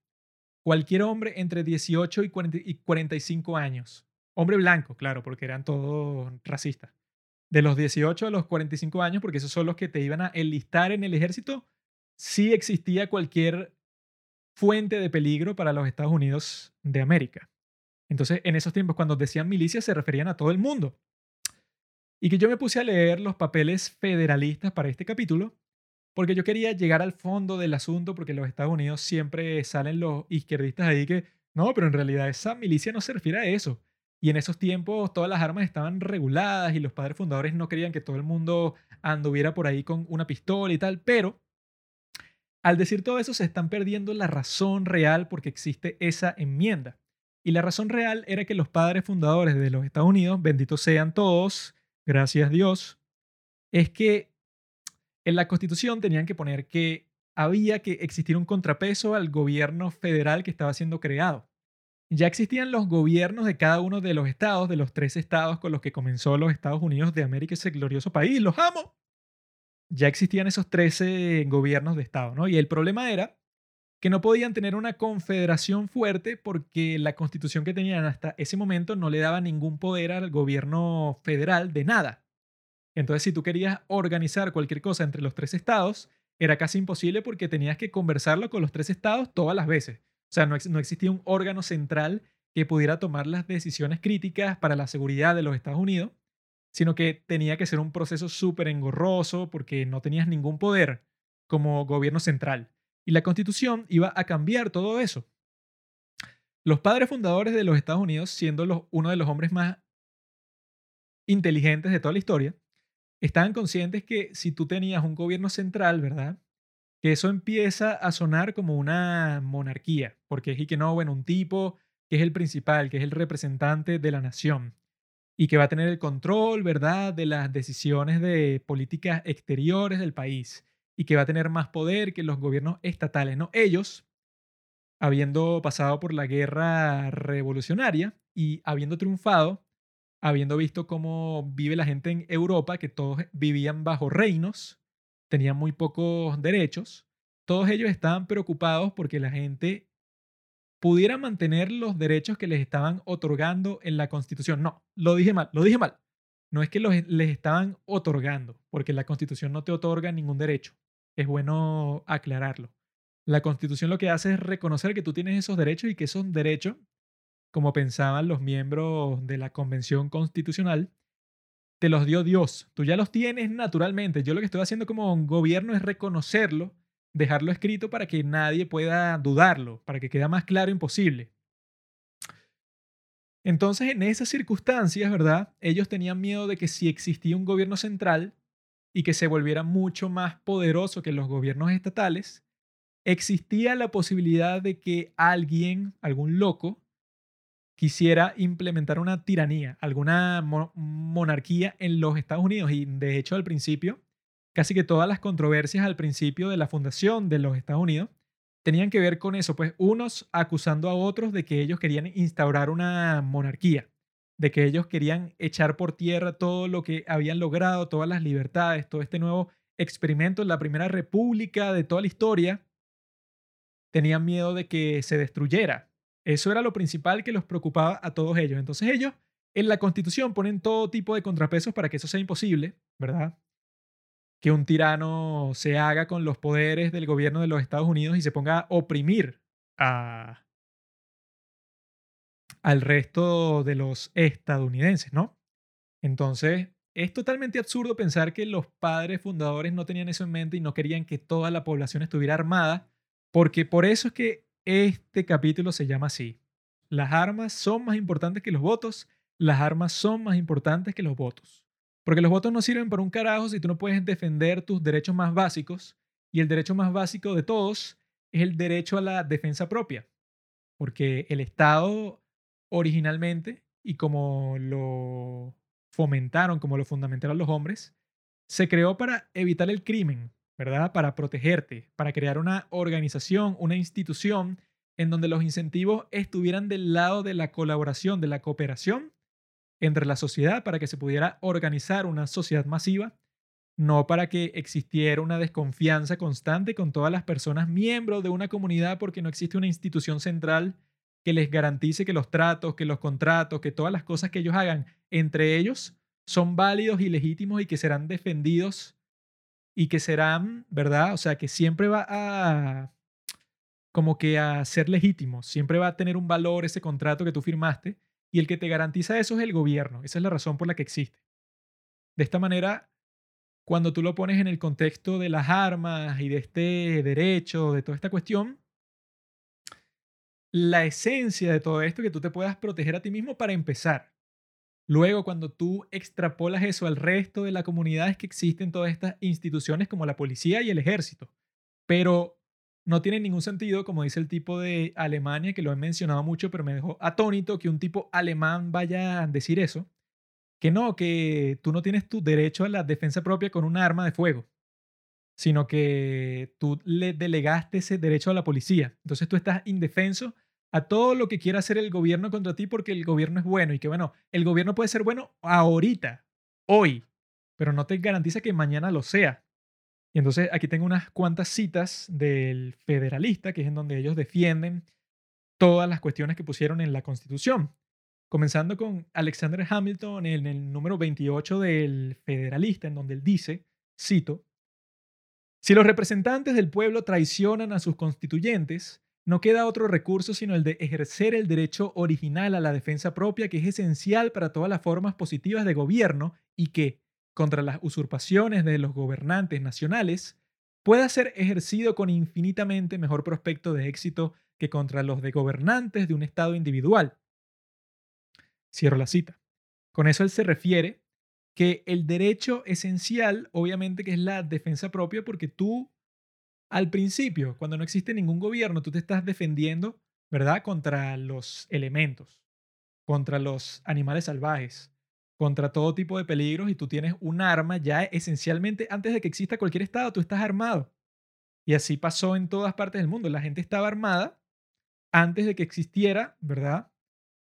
cualquier hombre entre 18 y 45 años. Hombre blanco, claro, porque eran todos racistas. De los 18 a los 45 años, porque esos son los que te iban a enlistar en el ejército, sí existía cualquier fuente de peligro para los Estados Unidos de América. Entonces, en esos tiempos, cuando decían milicia, se referían a todo el mundo. Y que yo me puse a leer los papeles federalistas para este capítulo, porque yo quería llegar al fondo del asunto, porque los Estados Unidos siempre salen los izquierdistas ahí que, no, pero en realidad esa milicia no se refiere a eso. Y en esos tiempos todas las armas estaban reguladas y los padres fundadores no querían que todo el mundo anduviera por ahí con una pistola y tal, pero al decir todo eso se están perdiendo la razón real porque existe esa enmienda. Y la razón real era que los padres fundadores de los Estados Unidos, benditos sean todos, gracias Dios, es que en la Constitución tenían que poner que había que existir un contrapeso al gobierno federal que estaba siendo creado. Ya existían los gobiernos de cada uno de los estados, de los tres estados con los que comenzó los Estados Unidos de América, ese glorioso país, los amo. Ya existían esos 13 gobiernos de estado, ¿no? Y el problema era que no podían tener una confederación fuerte porque la constitución que tenían hasta ese momento no le daba ningún poder al gobierno federal de nada. Entonces, si tú querías organizar cualquier cosa entre los tres estados, era casi imposible porque tenías que conversarlo con los tres estados todas las veces. O sea, no, no existía un órgano central que pudiera tomar las decisiones críticas para la seguridad de los Estados Unidos, sino que tenía que ser un proceso súper engorroso porque no tenías ningún poder como gobierno central. Y la constitución iba a cambiar todo eso. Los padres fundadores de los Estados Unidos, siendo los, uno de los hombres más inteligentes de toda la historia, estaban conscientes que si tú tenías un gobierno central, ¿verdad? Que eso empieza a sonar como una monarquía, porque es y que no, bueno, un tipo que es el principal, que es el representante de la nación y que va a tener el control, ¿verdad?, de las decisiones de políticas exteriores del país y que va a tener más poder que los gobiernos estatales, ¿no? Ellos, habiendo pasado por la guerra revolucionaria y habiendo triunfado, habiendo visto cómo vive la gente en Europa, que todos vivían bajo reinos, tenían muy pocos derechos, todos ellos estaban preocupados porque la gente pudiera mantener los derechos que les estaban otorgando en la Constitución. No, lo dije mal, lo dije mal. No es que los, les estaban otorgando, porque la Constitución no te otorga ningún derecho. Es bueno aclararlo. La Constitución lo que hace es reconocer que tú tienes esos derechos y que esos derechos, como pensaban los miembros de la Convención Constitucional, te los dio Dios. Tú ya los tienes naturalmente. Yo lo que estoy haciendo como gobierno es reconocerlo, dejarlo escrito para que nadie pueda dudarlo, para que quede más claro imposible. Entonces, en esas circunstancias, ¿verdad? Ellos tenían miedo de que si existía un gobierno central y que se volviera mucho más poderoso que los gobiernos estatales, existía la posibilidad de que alguien, algún loco, quisiera implementar una tiranía, alguna monarquía en los Estados Unidos. Y de hecho, al principio, casi que todas las controversias al principio de la fundación de los Estados Unidos tenían que ver con eso, pues unos acusando a otros de que ellos querían instaurar una monarquía, de que ellos querían echar por tierra todo lo que habían logrado, todas las libertades, todo este nuevo experimento en la primera república de toda la historia. Tenían miedo de que se destruyera, eso era lo principal que los preocupaba a todos ellos. Entonces ellos en la constitución ponen todo tipo de contrapesos para que eso sea imposible, ¿verdad? Que un tirano se haga con los poderes del gobierno de los Estados Unidos y se ponga a oprimir a, al resto de los estadounidenses, ¿no? Entonces, es totalmente absurdo pensar que los padres fundadores no tenían eso en mente y no querían que toda la población estuviera armada, porque por eso es que este capítulo se llama así. Las armas son más importantes que los votos. Las armas son más importantes que los votos. Porque los votos no sirven para un carajo si tú no puedes defender tus derechos más básicos. Y el derecho más básico de todos es el derecho a la defensa propia. Porque el Estado originalmente, y como lo fomentaron, como lo fundamentaron los hombres, se creó para evitar el crimen, ¿verdad? Para protegerte, para crear una organización, una institución en donde los incentivos estuvieran del lado de la colaboración, de la cooperación entre la sociedad para que se pudiera organizar una sociedad masiva, no para que existiera una desconfianza constante con todas las personas miembros de una comunidad porque no existe una institución central que les garantice que los tratos, que los contratos, que todas las cosas que ellos hagan entre ellos son válidos y legítimos y que serán defendidos y que serán, ¿verdad? O sea, que siempre va a como que a ser legítimo, siempre va a tener un valor ese contrato que tú firmaste y el que te garantiza eso es el gobierno, esa es la razón por la que existe. De esta manera, cuando tú lo pones en el contexto de las armas y de este derecho, de toda esta cuestión, la esencia de todo esto es que tú te puedas proteger a ti mismo para empezar. Luego, cuando tú extrapolas eso al resto de la comunidad, es que existen todas estas instituciones como la policía y el ejército. Pero no tiene ningún sentido, como dice el tipo de Alemania, que lo he mencionado mucho, pero me dejó atónito que un tipo alemán vaya a decir eso. Que no, que tú no tienes tu derecho a la defensa propia con un arma de fuego, sino que tú le delegaste ese derecho a la policía. Entonces tú estás indefenso a todo lo que quiera hacer el gobierno contra ti porque el gobierno es bueno y que bueno, el gobierno puede ser bueno ahorita, hoy, pero no te garantiza que mañana lo sea. Y entonces aquí tengo unas cuantas citas del Federalista, que es en donde ellos defienden todas las cuestiones que pusieron en la Constitución. Comenzando con Alexander Hamilton en el número 28 del Federalista, en donde él dice, cito, si los representantes del pueblo traicionan a sus constituyentes, no queda otro recurso sino el de ejercer el derecho original a la defensa propia que es esencial para todas las formas positivas de gobierno y que, contra las usurpaciones de los gobernantes nacionales, pueda ser ejercido con infinitamente mejor prospecto de éxito que contra los de gobernantes de un Estado individual. Cierro la cita. Con eso él se refiere que el derecho esencial, obviamente, que es la defensa propia, porque tú, al principio, cuando no existe ningún gobierno, tú te estás defendiendo, ¿verdad?, contra los elementos, contra los animales salvajes, contra todo tipo de peligros y tú tienes un arma ya esencialmente antes de que exista cualquier estado, tú estás armado. Y así pasó en todas partes del mundo. La gente estaba armada antes de que existiera, ¿verdad?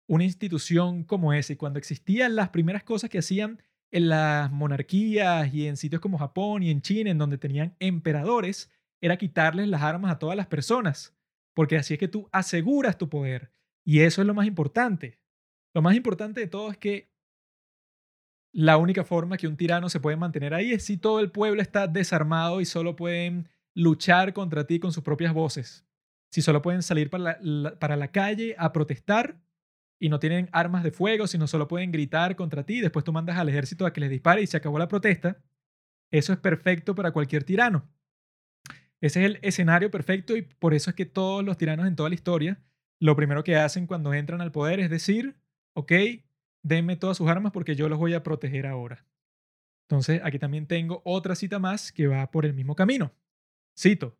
Una institución como esa. Y cuando existían las primeras cosas que hacían en las monarquías y en sitios como Japón y en China, en donde tenían emperadores, era quitarles las armas a todas las personas. Porque así es que tú aseguras tu poder. Y eso es lo más importante. Lo más importante de todo es que la única forma que un tirano se puede mantener ahí es si todo el pueblo está desarmado y solo pueden luchar contra ti con sus propias voces. Si solo pueden salir para la, calle a protestar y no tienen armas de fuego, sino solo pueden gritar contra ti, después tú mandas al ejército a que les dispare y se acabó la protesta, eso es perfecto para cualquier tirano. Ese es el escenario perfecto y por eso es que todos los tiranos en toda la historia, lo primero que hacen cuando entran al poder es decir, ok, denme todas sus armas porque yo los voy a proteger ahora. Entonces, aquí también tengo otra cita más que va por el mismo camino. Cito,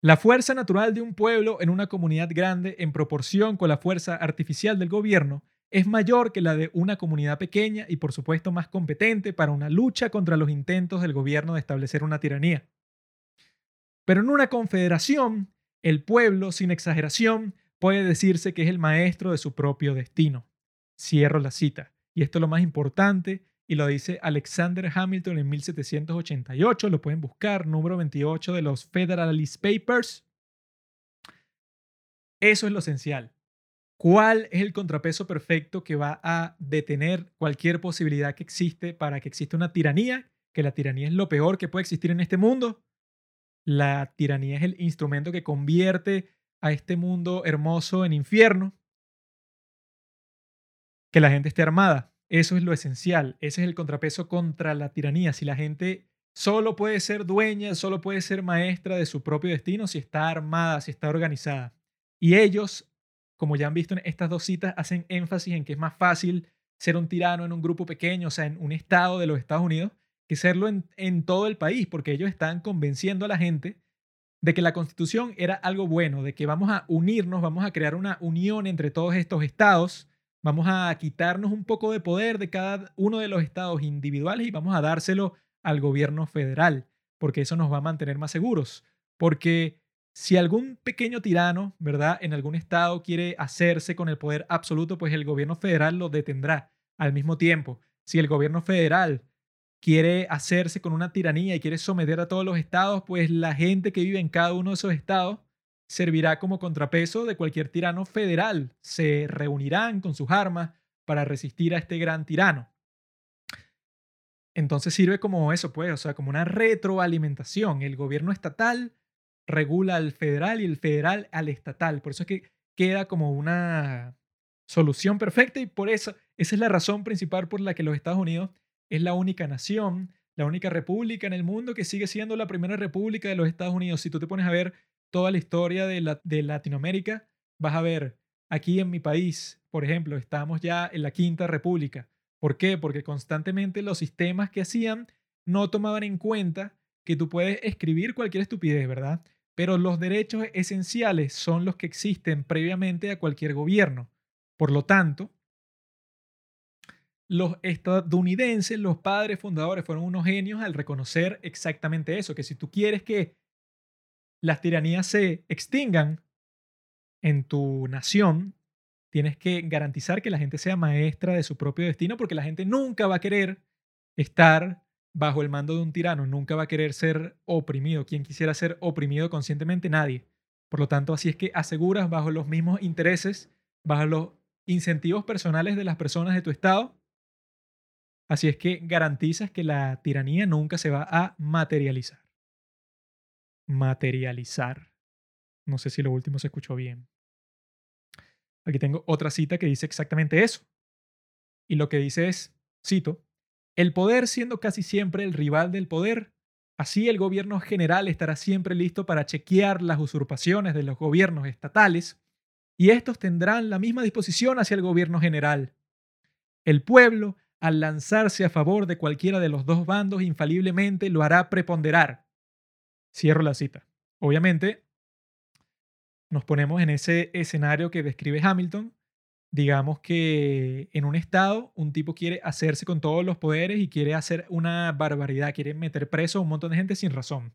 la fuerza natural de un pueblo en una comunidad grande en proporción con la fuerza artificial del gobierno es mayor que la de una comunidad pequeña y por supuesto más competente para una lucha contra los intentos del gobierno de establecer una tiranía. Pero en una confederación, el pueblo, sin exageración, puede decirse que es el maestro de su propio destino. Cierro la cita. Y esto es lo más importante y lo dice Alexander Hamilton en 1788. Lo pueden buscar, número 28 de los Federalist Papers. Eso es lo esencial. ¿Cuál es el contrapeso perfecto que va a detener cualquier posibilidad que existe para que exista una tiranía? Que la tiranía es lo peor que puede existir en este mundo. La tiranía es el instrumento que convierte a este mundo hermoso en infierno que la gente esté armada. Eso es lo esencial. Ese es el contrapeso contra la tiranía. Si la gente solo puede ser dueña, solo puede ser maestra de su propio destino si está armada, si está organizada. Y ellos, como ya han visto en estas dos citas, hacen énfasis en que es más fácil ser un tirano en un grupo pequeño, o sea, en un estado de los Estados Unidos, que serlo en, en todo el país, porque ellos están convenciendo a la gente de que la constitución era algo bueno, de que vamos a unirnos, vamos a crear una unión entre todos estos estados Vamos a quitarnos un poco de poder de cada uno de los estados individuales y vamos a dárselo al gobierno federal, porque eso nos va a mantener más seguros. Porque si algún pequeño tirano, ¿verdad?, en algún estado quiere hacerse con el poder absoluto, pues el gobierno federal lo detendrá. Al mismo tiempo, si el gobierno federal quiere hacerse con una tiranía y quiere someter a todos los estados, pues la gente que vive en cada uno de esos estados servirá como contrapeso de cualquier tirano federal. Se reunirán con sus armas para resistir a este gran tirano. Entonces sirve como eso, pues, o sea, como una retroalimentación. El gobierno estatal regula al federal y el federal al estatal. Por eso es que queda como una solución perfecta y por eso, esa es la razón principal por la que los Estados Unidos es la única nación, la única república en el mundo que sigue siendo la primera república de los Estados Unidos. Si tú te pones a ver toda la historia de, de Latinoamérica, vas a ver, aquí en mi país, por ejemplo, estamos ya en la Quinta República. ¿Por qué? Porque constantemente los sistemas que hacían no tomaban en cuenta que tú puedes escribir cualquier estupidez, ¿verdad? Pero los derechos esenciales son los que existen previamente a cualquier gobierno. Por lo tanto, los estadounidenses, los padres fundadores, fueron unos genios al reconocer exactamente eso, que si tú quieres que las tiranías se extingan, en tu nación, tienes que garantizar que la gente sea maestra de su propio destino porque la gente nunca va a querer estar bajo el mando de un tirano, nunca va a querer ser oprimido. ¿Quién quisiera ser oprimido conscientemente? Nadie. Por lo tanto, así es que aseguras bajo los mismos intereses, bajo los incentivos personales de las personas de tu estado. Así es que garantizas que la tiranía nunca se va a materializar. Materializar. No sé si lo último se escuchó bien. Aquí tengo otra cita que dice exactamente eso. Y lo que dice es, cito, el poder siendo casi siempre el rival del poder, así el gobierno general estará siempre listo para chequear las usurpaciones de los gobiernos estatales y estos tendrán la misma disposición hacia el gobierno general. El pueblo, al lanzarse a favor de cualquiera de los dos bandos, infaliblemente lo hará preponderar. Cierro la cita. Obviamente, nos ponemos en ese escenario que describe Hamilton. Digamos que en un estado un tipo quiere hacerse con todos los poderes y quiere hacer una barbaridad, quiere meter preso a un montón de gente sin razón.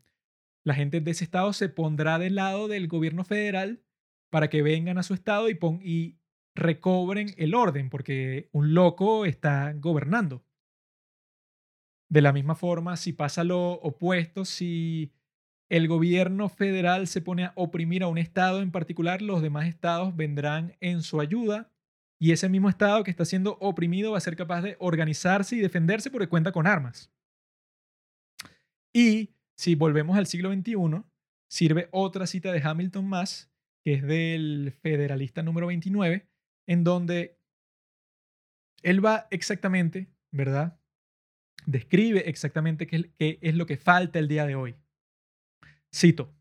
La gente de ese estado se pondrá del lado del gobierno federal para que vengan a su estado y, y recobren el orden, porque un loco está gobernando. De la misma forma, si pasa lo opuesto, si el gobierno federal se pone a oprimir a un estado en particular, los demás estados vendrán en su ayuda y ese mismo estado que está siendo oprimido va a ser capaz de organizarse y defenderse porque cuenta con armas. Y si volvemos al siglo XXI, sirve otra cita de Hamilton más, que es del Federalista número 29, en donde él va exactamente, ¿verdad? Describe exactamente qué es lo que falta el día de hoy. Cito,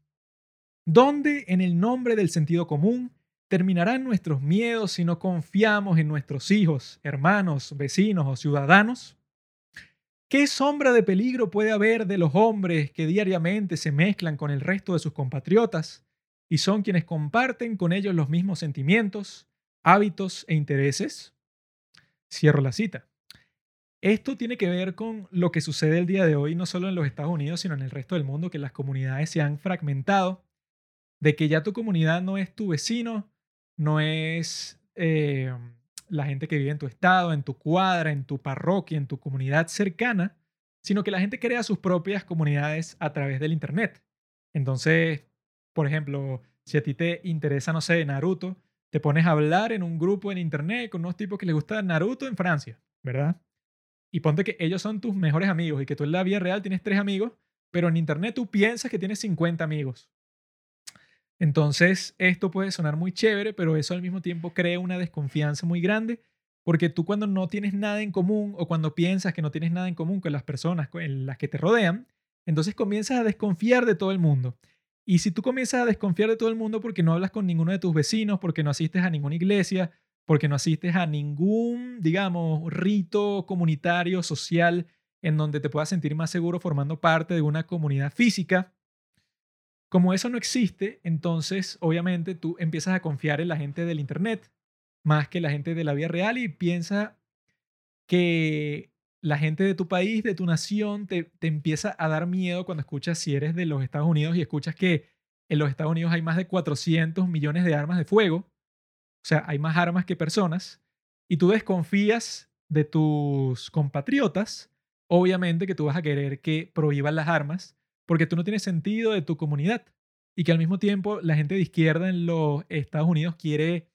¿dónde en el nombre del sentido común terminarán nuestros miedos si no confiamos en nuestros hijos, hermanos, vecinos o ciudadanos? ¿Qué sombra de peligro puede haber de los hombres que diariamente se mezclan con el resto de sus compatriotas y son quienes comparten con ellos los mismos sentimientos, hábitos e intereses? Cierro la cita. Esto tiene que ver con lo que sucede el día de hoy, no solo en los Estados Unidos, sino en el resto del mundo, que las comunidades se han fragmentado, de que ya tu comunidad no es tu vecino, no es eh, la gente que vive en tu estado, en tu cuadra, en tu parroquia, en tu comunidad cercana, sino que la gente crea sus propias comunidades a través del Internet. Entonces, por ejemplo, si a ti te interesa, no sé, Naruto, te pones a hablar en un grupo en Internet con unos tipos que les gusta Naruto en Francia, ¿verdad? y ponte que ellos son tus mejores amigos y que tú en la vida real tienes tres amigos, pero en internet tú piensas que tienes 50 amigos. Entonces, esto puede sonar muy chévere, pero eso al mismo tiempo crea una desconfianza muy grande, porque tú cuando no tienes nada en común o cuando piensas que no tienes nada en común con las personas en las que te rodean, entonces comienzas a desconfiar de todo el mundo. Y si tú comienzas a desconfiar de todo el mundo porque no hablas con ninguno de tus vecinos, porque no asistes a ninguna iglesia, porque no asistes a ningún, digamos, rito comunitario, social, en donde te puedas sentir más seguro formando parte de una comunidad física. Como eso no existe, entonces obviamente tú empiezas a confiar en la gente del Internet más que la gente de la vida real y piensa que la gente de tu país, de tu nación, te, te empieza a dar miedo cuando escuchas si eres de los Estados Unidos y escuchas que en los Estados Unidos hay más de 400 millones de armas de fuego o sea, hay más armas que personas y tú desconfías de tus compatriotas, obviamente que tú vas a querer que prohíban las armas porque tú no tienes sentido de tu comunidad y que al mismo tiempo la gente de izquierda en los Estados Unidos quiere,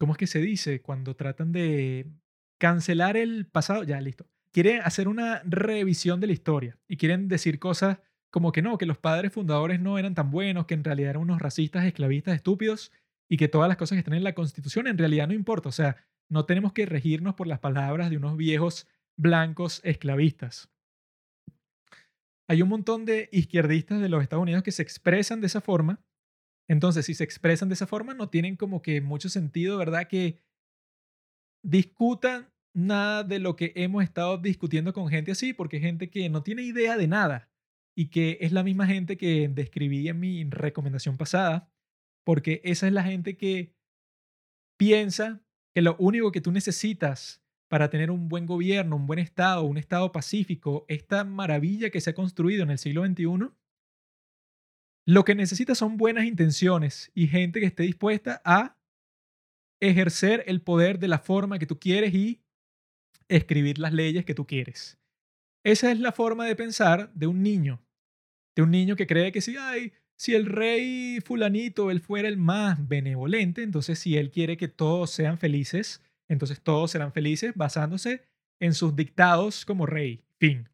¿cómo es que se dice? Cuando tratan de cancelar el pasado, ya listo. Quieren hacer una revisión de la historia y quieren decir cosas como que no, que los padres fundadores no eran tan buenos, que en realidad eran unos racistas, esclavistas, estúpidos y que todas las cosas que están en la Constitución en realidad no importa. O sea, no tenemos que regirnos por las palabras de unos viejos blancos esclavistas. Hay un montón de izquierdistas de los Estados Unidos que se expresan de esa forma. Entonces, si se expresan de esa forma, no tienen como que mucho sentido, ¿verdad? Que discutan nada de lo que hemos estado discutiendo con gente así, porque gente que no tiene idea de nada y que es la misma gente que describí en mi recomendación pasada, porque esa es la gente que piensa que lo único que tú necesitas para tener un buen gobierno, un buen Estado, un Estado pacífico, esta maravilla que se ha construido en el siglo XXI, Lo que necesitas son buenas intenciones y gente que esté dispuesta a ejercer el poder de la forma que tú quieres y escribir las leyes que tú quieres. Esa es la forma de pensar de un niño. De un niño que cree que si, ay, si el rey fulanito, él fuera el más benevolente, entonces si él quiere que todos sean felices, entonces todos serán felices basándose en sus dictados como rey. Fin.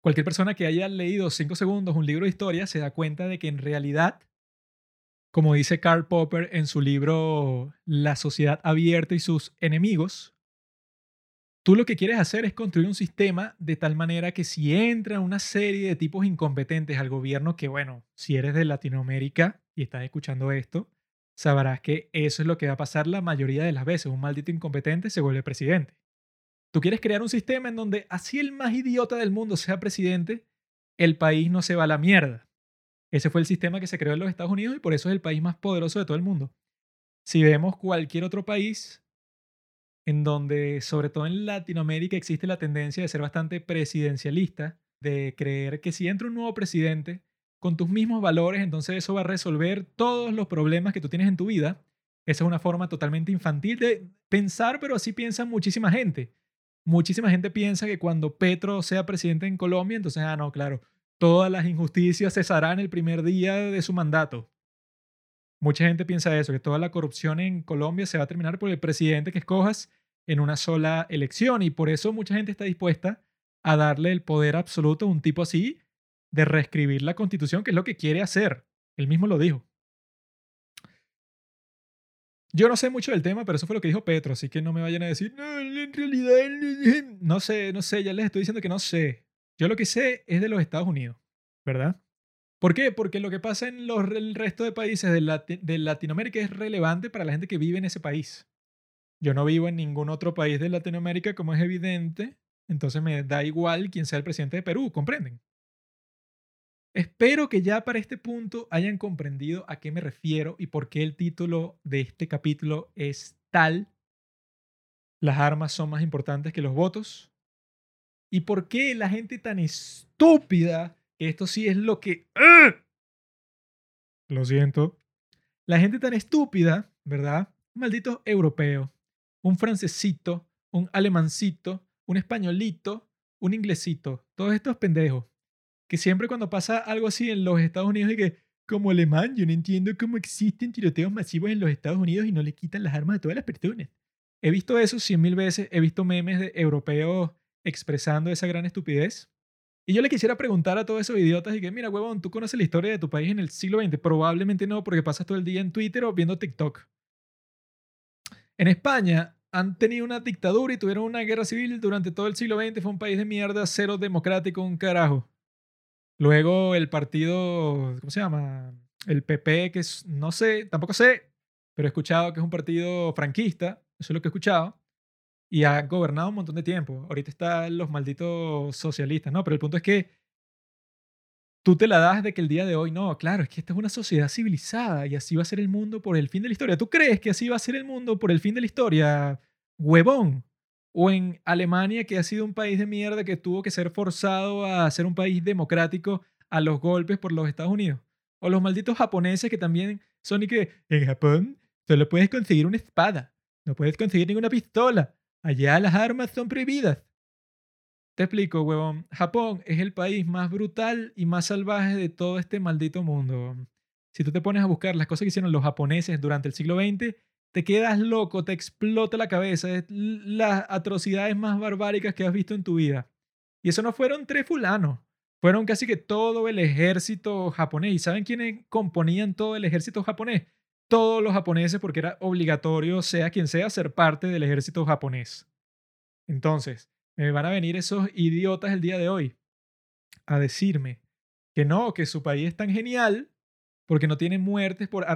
Cualquier persona que haya leído cinco segundos un libro de historia se da cuenta de que en realidad, como dice Karl Popper en su libro La sociedad abierta y sus enemigos, tú lo que quieres hacer es construir un sistema de tal manera que si entra una serie de tipos incompetentes al gobierno, que bueno, si eres de Latinoamérica y estás escuchando esto, sabrás que eso es lo que va a pasar la mayoría de las veces. Un maldito incompetente se vuelve presidente. Tú quieres crear un sistema en donde así el más idiota del mundo sea presidente, el país no se va a la mierda. Ese fue el sistema que se creó en los Estados Unidos y por eso es el país más poderoso de todo el mundo. Si vemos cualquier otro país en donde, sobre todo en Latinoamérica, existe la tendencia de ser bastante presidencialista, de creer que si entra un nuevo presidente con tus mismos valores, entonces eso va a resolver todos los problemas que tú tienes en tu vida. Esa es una forma totalmente infantil de pensar, pero así piensa muchísima gente muchísima gente piensa que cuando Petro sea presidente en Colombia, entonces, ah, no, claro, todas las injusticias cesarán el primer día de su mandato. Mucha gente piensa eso, que toda la corrupción en Colombia se va a terminar por el presidente que escojas en una sola elección y por eso mucha gente está dispuesta a darle el poder absoluto a un tipo así de reescribir la constitución, que es lo que quiere hacer. Él mismo lo dijo. Yo no sé mucho del tema, pero eso fue lo que dijo Petro, así que no me vayan a decir, no, en realidad, no sé, no sé, ya les estoy diciendo que no sé. Yo lo que sé es de los Estados Unidos, ¿verdad? ¿Por qué? Porque lo que pasa en los, el resto de países de, de Latinoamérica es relevante para la gente que vive en ese país. Yo no vivo en ningún otro país de Latinoamérica, como es evidente, entonces me da igual quién sea el presidente de Perú, ¿comprenden? Espero que ya para este punto hayan comprendido a qué me refiero y por qué el título de este capítulo es tal. Las armas son más importantes que los votos. Y por qué la gente tan estúpida, esto sí es lo que... ¡ah! Lo siento. La gente tan estúpida, ¿verdad? Un maldito europeo, un francesito, un alemancito, un españolito, un inglesito. Todos estos pendejos que siempre cuando pasa algo así en los Estados Unidos y que como alemán yo no entiendo cómo existen tiroteos masivos en los Estados Unidos y no le quitan las armas a todas las personas. He visto eso cien mil veces, he visto memes de europeos expresando esa gran estupidez. Y yo le quisiera preguntar a todos esos idiotas y que, mira, huevón, ¿tú conoces la historia de tu país en el siglo XX? Probablemente no, porque pasas todo el día en Twitter o viendo TikTok. En España han tenido una dictadura y tuvieron una guerra civil durante todo el siglo XX. Fue un país de mierda, cero democrático, un carajo. Luego el partido, ¿cómo se llama? El PP, que es, no sé, tampoco sé, pero he escuchado que es un partido franquista, eso es lo que he escuchado, y ha gobernado un montón de tiempo. Ahorita están los malditos socialistas, ¿no? Pero el punto es que tú te la das de que el día de hoy, no, claro, es que esta es una sociedad civilizada y así va a ser el mundo por el fin de la historia. ¿Tú crees que así va a ser el mundo por el fin de la historia? Huevón o en Alemania, que ha sido un país de mierda que tuvo que ser forzado a ser un país democrático a los golpes por los Estados Unidos. O los malditos japoneses que también son y que en Japón solo puedes conseguir una espada, no puedes conseguir ninguna pistola. Allá las armas son prohibidas. Te explico, huevón. Japón es el país más brutal y más salvaje de todo este maldito mundo. Si tú te pones a buscar las cosas que hicieron los japoneses durante el siglo XX, te quedas loco, te explota la cabeza, es las atrocidades más barbáricas que has visto en tu vida. Y eso no fueron tres fulanos, fueron casi que todo el ejército japonés. ¿Y saben quiénes componían todo el ejército japonés? Todos los japoneses, porque era obligatorio, sea quien sea, ser parte del ejército japonés. Entonces, me van a venir esos idiotas el día de hoy a decirme que no, que su país es tan genial porque no tienen muertes por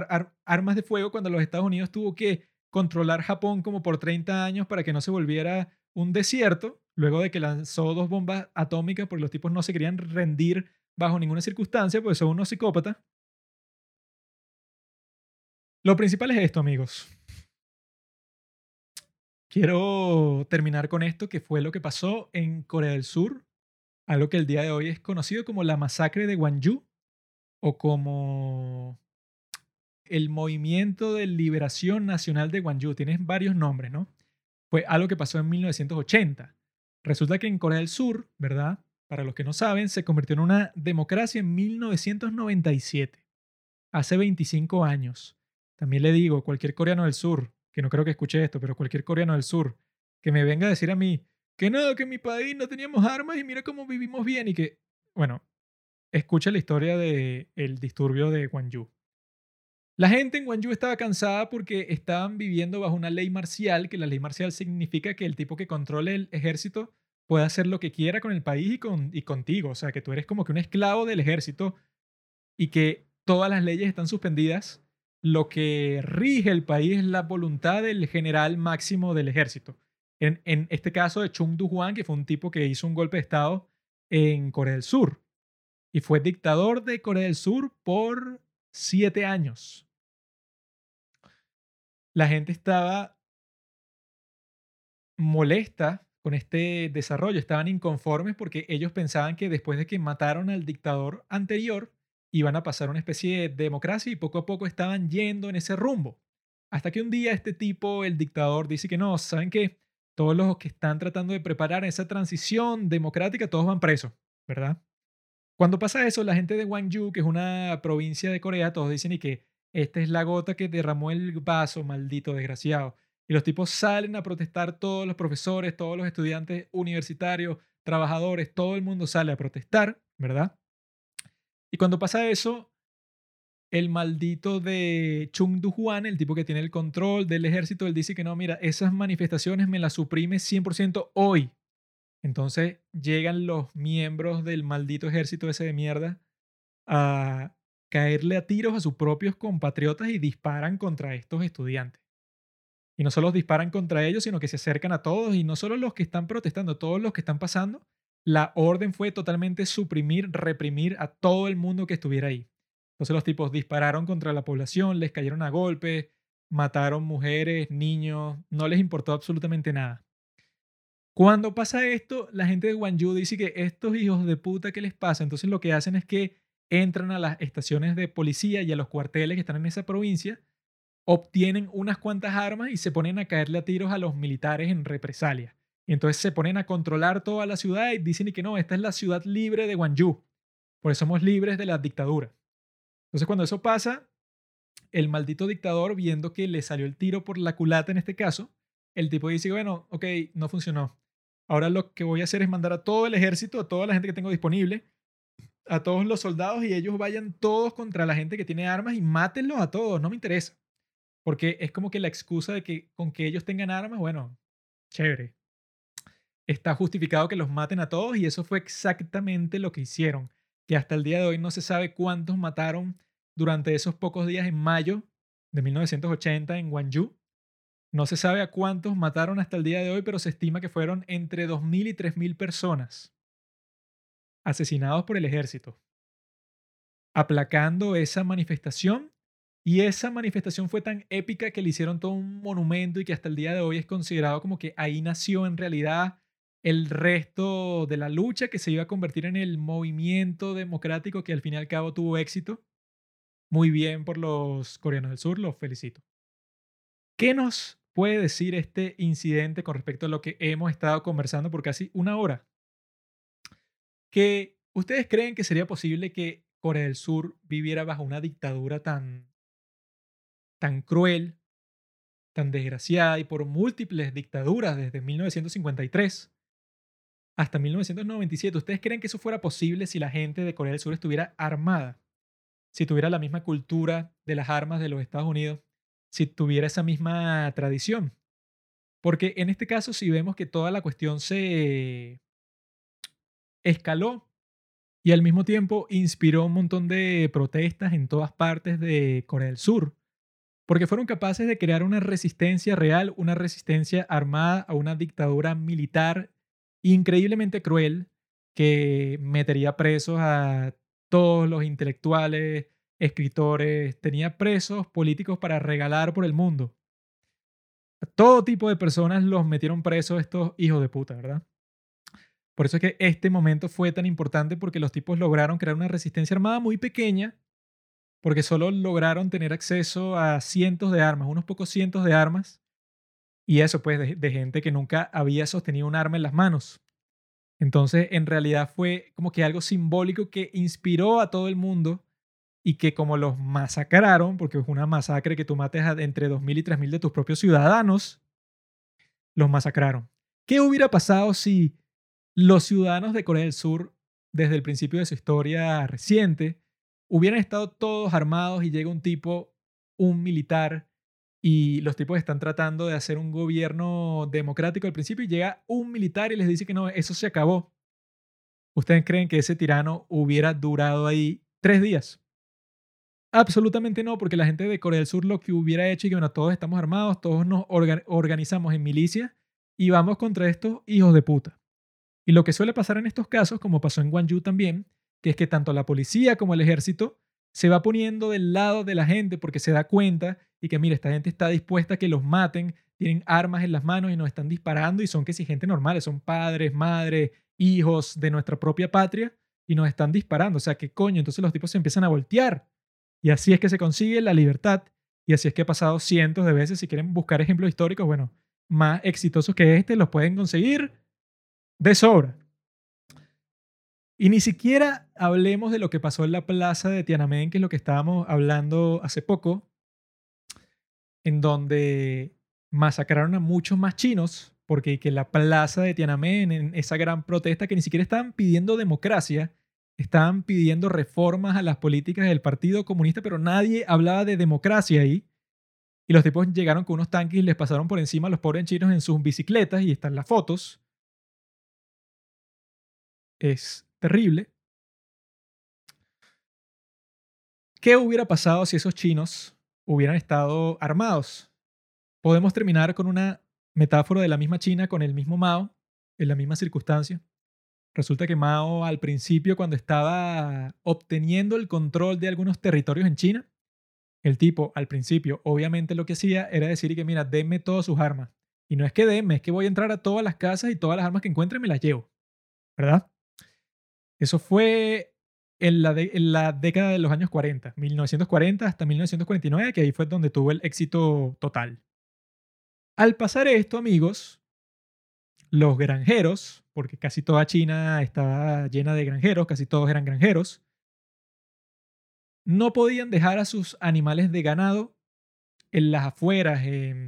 armas de fuego cuando los Estados Unidos tuvo que controlar Japón como por 30 años para que no se volviera un desierto, luego de que lanzó dos bombas atómicas porque los tipos no se querían rendir bajo ninguna circunstancia, pues son unos psicópatas. Lo principal es esto, amigos. Quiero terminar con esto, que fue lo que pasó en Corea del Sur, algo que el día de hoy es conocido como la masacre de Gwangju, o como el Movimiento de Liberación Nacional de Gwangju. Tienes varios nombres, ¿no? Fue algo que pasó en 1980. Resulta que en Corea del Sur, ¿verdad? Para los que no saben, se convirtió en una democracia en 1997, hace 25 años. También le digo, cualquier coreano del sur, que no creo que escuche esto, pero cualquier coreano del sur, que me venga a decir a mí que no, que en mi país no teníamos armas y mira cómo vivimos bien y que, bueno, escucha la historia del el disturbio de Gwangju. La gente en Gwangju estaba cansada porque estaban viviendo bajo una ley marcial, que la ley marcial significa que el tipo que controle el ejército puede hacer lo que quiera con el país y, con, y contigo. O sea, que tú eres como que un esclavo del ejército y que todas las leyes están suspendidas. Lo que rige el país es la voluntad del general máximo del ejército. En, este caso de Chung Du-hwan, que fue un tipo que hizo un golpe de Estado en Corea del Sur. Y fue dictador de Corea del Sur por siete años. La gente estaba molesta con este desarrollo, estaban inconformes porque ellos pensaban que después de que mataron al dictador anterior, iban a pasar una especie de democracia y poco a poco estaban yendo en ese rumbo. Hasta que un día este tipo, el dictador, dice que no, ¿saben qué? Todos los que están tratando de preparar esa transición democrática, todos van presos, ¿verdad? Cuando pasa eso, la gente de Gwangju, que es una provincia de Corea, todos dicen y que esta es la gota que derramó el vaso, maldito desgraciado. Y los tipos salen a protestar, todos los profesores, todos los estudiantes universitarios, trabajadores, todo el mundo sale a protestar, ¿verdad? Y cuando pasa eso, el maldito de Chung Du-hwan, el tipo que tiene el control del ejército, él dice que no, mira, esas manifestaciones me las suprime 100% hoy. Entonces llegan los miembros del maldito ejército ese de mierda a caerle a tiros a sus propios compatriotas y disparan contra estos estudiantes. Y no solo disparan contra ellos, sino que se acercan a todos y no solo los que están protestando, todos los que están pasando. La orden fue totalmente suprimir, reprimir a todo el mundo que estuviera ahí. Entonces los tipos dispararon contra la población, les cayeron a golpes, mataron mujeres, niños, no les importó absolutamente nada. Cuando pasa esto, la gente de Gwangju dice que estos hijos de puta, ¿qué les pasa? Entonces lo que hacen es que entran a las estaciones de policía y a los cuarteles que están en esa provincia, obtienen unas cuantas armas y se ponen a caerle a tiros a los militares en represalia. Y entonces se ponen a controlar toda la ciudad y dicen que no, esta es la ciudad libre de Gwangju. Por eso somos libres de la dictadura. Entonces cuando eso pasa, el maldito dictador, viendo que le salió el tiro por la culata en este caso, el tipo dice, bueno, ok, no funcionó. Ahora lo que voy a hacer es mandar a todo el ejército, a toda la gente que tengo disponible, a todos los soldados y ellos vayan todos contra la gente que tiene armas y mátenlos a todos, no me interesa. Porque es como que la excusa de que con que ellos tengan armas, bueno, chévere. Está justificado que los maten a todos y eso fue exactamente lo que hicieron. Que hasta el día de hoy no se sabe cuántos mataron durante esos pocos días en mayo de 1980 en Gwangju. No se sabe a cuántos mataron hasta el día de hoy, pero se estima que fueron entre 2.000 y 3.000 personas asesinados por el ejército, aplacando esa manifestación. Y esa manifestación fue tan épica que le hicieron todo un monumento y que hasta el día de hoy es considerado como que ahí nació en realidad el resto de la lucha que se iba a convertir en el movimiento democrático que al fin y al cabo tuvo éxito. Muy bien por los coreanos del sur, los felicito. ¿Qué nos puede decir este incidente con respecto a lo que hemos estado conversando por casi una hora? que ustedes creen que sería posible que Corea del Sur viviera bajo una dictadura tan, tan cruel, tan desgraciada y por múltiples dictaduras desde 1953 hasta 1997. ¿Ustedes creen que eso fuera posible si la gente de Corea del Sur estuviera armada? Si tuviera la misma cultura de las armas de los Estados Unidos, si tuviera esa misma tradición. Porque en este caso, si vemos que toda la cuestión se, escaló y al mismo tiempo inspiró un montón de protestas en todas partes de Corea del Sur, porque fueron capaces de crear una resistencia real, una resistencia armada a una dictadura militar increíblemente cruel que metería presos a todos los intelectuales, escritores, tenía presos políticos para regalar por el mundo. todo tipo de personas los metieron presos estos hijos de puta, ¿verdad? Por eso es que este momento fue tan importante porque los tipos lograron crear una resistencia armada muy pequeña, porque solo lograron tener acceso a cientos de armas, unos pocos cientos de armas, y eso pues de, gente que nunca había sostenido un arma en las manos. Entonces, en realidad fue como que algo simbólico que inspiró a todo el mundo y que como los masacraron, porque es una masacre que tú mates a entre 2.000 y 3.000 de tus propios ciudadanos, los masacraron. ¿Qué hubiera pasado si los ciudadanos de Corea del Sur, desde el principio de su historia reciente, hubieran estado todos armados y llega un tipo, un militar, y los tipos están tratando de hacer un gobierno democrático al principio y llega un militar y les dice que no, eso se acabó. ¿Ustedes creen que ese tirano hubiera durado ahí tres días? Absolutamente no, porque la gente de Corea del Sur lo que hubiera hecho y que bueno, todos estamos armados, todos nos organizamos en milicia y vamos contra estos hijos de puta. Y lo que suele pasar en estos casos, como pasó en Gwangju también, que es que tanto la policía como el ejército se va poniendo del lado de la gente porque se da cuenta y que, mira, esta gente está dispuesta a que los maten, tienen armas en las manos y nos están disparando y son que si gente normales, son padres, madres, hijos de nuestra propia patria y nos están disparando. O sea, ¿qué coño? Entonces los tipos se empiezan a voltear. Y así es que se consigue la libertad y así es que ha pasado cientos de veces. Si quieren buscar ejemplos históricos, bueno, más exitosos que este los pueden conseguir de sobra. Y ni siquiera hablemos de lo que pasó en la plaza de Tiananmen, que es lo que estábamos hablando hace poco, en donde masacraron a muchos más chinos, porque que la plaza de Tiananmen, en esa gran protesta que ni siquiera estaban pidiendo democracia, estaban pidiendo reformas a las políticas del Partido Comunista, pero nadie hablaba de democracia ahí. Y los tipos llegaron con unos tanques y les pasaron por encima a los pobres chinos en sus bicicletas y están las fotos. Es terrible. ¿Qué hubiera pasado si esos chinos hubieran estado armados? Podemos terminar con una metáfora de la misma China con el mismo Mao, en la misma circunstancia. Resulta que Mao al principio, cuando estaba obteniendo el control de algunos territorios en China, el tipo al principio obviamente lo que hacía era decir que mira, denme todas sus armas. Y no es que denme, es que voy a entrar a todas las casas y todas las armas que encuentre me las llevo. ¿Verdad? Eso fue en la, en la década de los años 40, 1940 hasta 1949, que ahí fue donde tuvo el éxito total. Al pasar esto, amigos, los granjeros, porque casi toda China estaba llena de granjeros, casi todos eran granjeros, no podían dejar a sus animales de ganado en las afueras,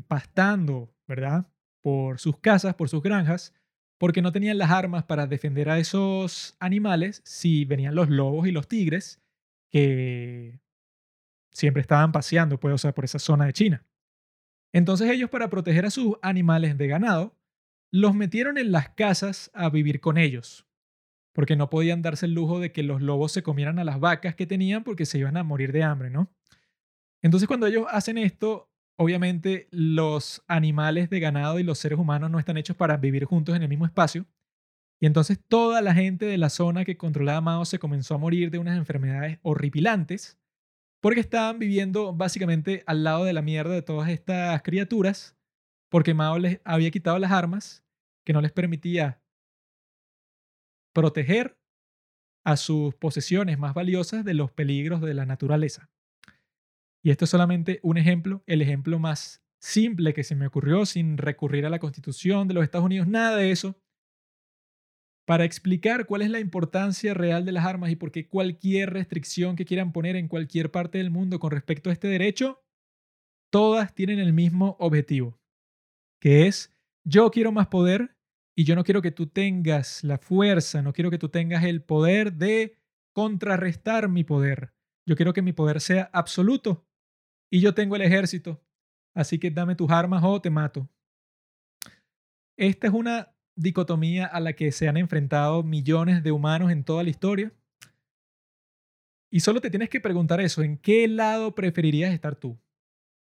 pastando, ¿verdad? Por sus casas, por sus granjas, porque no tenían las armas para defender a esos animales si venían los lobos y los tigres que siempre estaban paseando, pues, o sea, por esa zona de China. Entonces ellos para proteger a sus animales de ganado, los metieron en las casas a vivir con ellos, porque no podían darse el lujo de que los lobos se comieran a las vacas que tenían porque se iban a morir de hambre, ¿no? Entonces cuando ellos hacen esto, obviamente los animales de ganado y los seres humanos no están hechos para vivir juntos en el mismo espacio. Y entonces toda la gente de la zona que controlaba Mao se comenzó a morir de unas enfermedades horripilantes porque estaban viviendo básicamente al lado de la mierda de todas estas criaturas porque Mao les había quitado las armas que no les permitía proteger a sus posesiones más valiosas de los peligros de la naturaleza. Y esto es solamente un ejemplo, el ejemplo más simple que se me ocurrió sin recurrir a la Constitución de los Estados Unidos, nada de eso, para explicar cuál es la importancia real de las armas y por qué cualquier restricción que quieran poner en cualquier parte del mundo con respecto a este derecho, todas tienen el mismo objetivo, que es yo quiero más poder y yo no quiero que tú tengas la fuerza, no quiero que tú tengas el poder de contrarrestar mi poder. Yo quiero que mi poder sea absoluto y yo tengo el ejército, así que dame tus armas o te mato. Esta es una dicotomía a la que se han enfrentado millones de humanos en toda la historia. Y solo te tienes que preguntar eso, ¿en qué lado preferirías estar tú?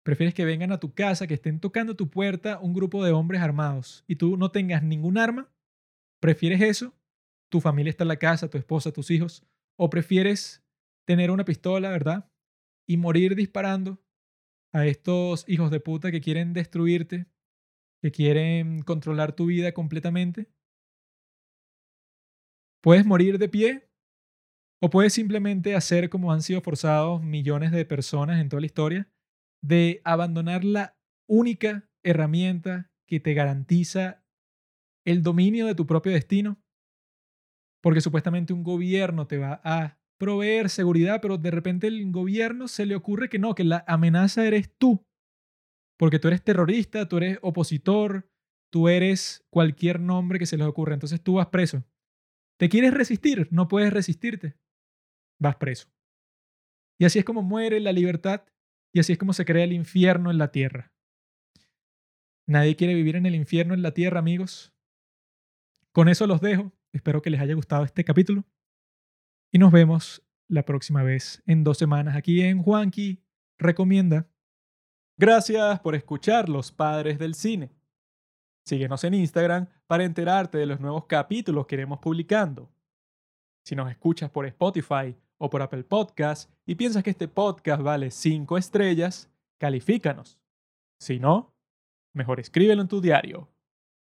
¿Prefieres que vengan a tu casa, que estén tocando tu puerta un grupo de hombres armados y tú no tengas ningún arma? ¿Prefieres eso? ¿Tu familia está en la casa, tu esposa, tus hijos? ¿O prefieres tener una pistola, verdad? Y morir disparando a estos hijos de puta que quieren destruirte, que quieren controlar tu vida completamente. Puedes morir de pie O puedes simplemente hacer como han sido forzados millones de personas en toda la historia, de abandonar la única herramienta que te garantiza el dominio de tu propio destino, porque supuestamente un gobierno te va a proveer seguridad, pero de repente el gobierno se le ocurre que no, que la amenaza eres tú, porque tú eres terrorista, tú eres opositor, tú eres cualquier nombre que se les ocurra, entonces tú vas preso. ¿Te quieres resistir? No puedes resistirte. Vas preso. Y así es como muere la libertad y así es como se crea el infierno en la tierra. Nadie quiere vivir en el infierno en la tierra, amigos. Con eso los dejo. Espero que les haya gustado este capítulo. Y nos vemos la próxima vez en dos semanas aquí en Juanqui Recomienda. Gracias por escuchar Los Padres del Cine. Síguenos en Instagram para enterarte de los nuevos capítulos que iremos publicando. Si nos escuchas por Spotify o por Apple Podcast y piensas que este podcast vale 5 estrellas, califícanos. Si no, mejor escríbelo en tu diario.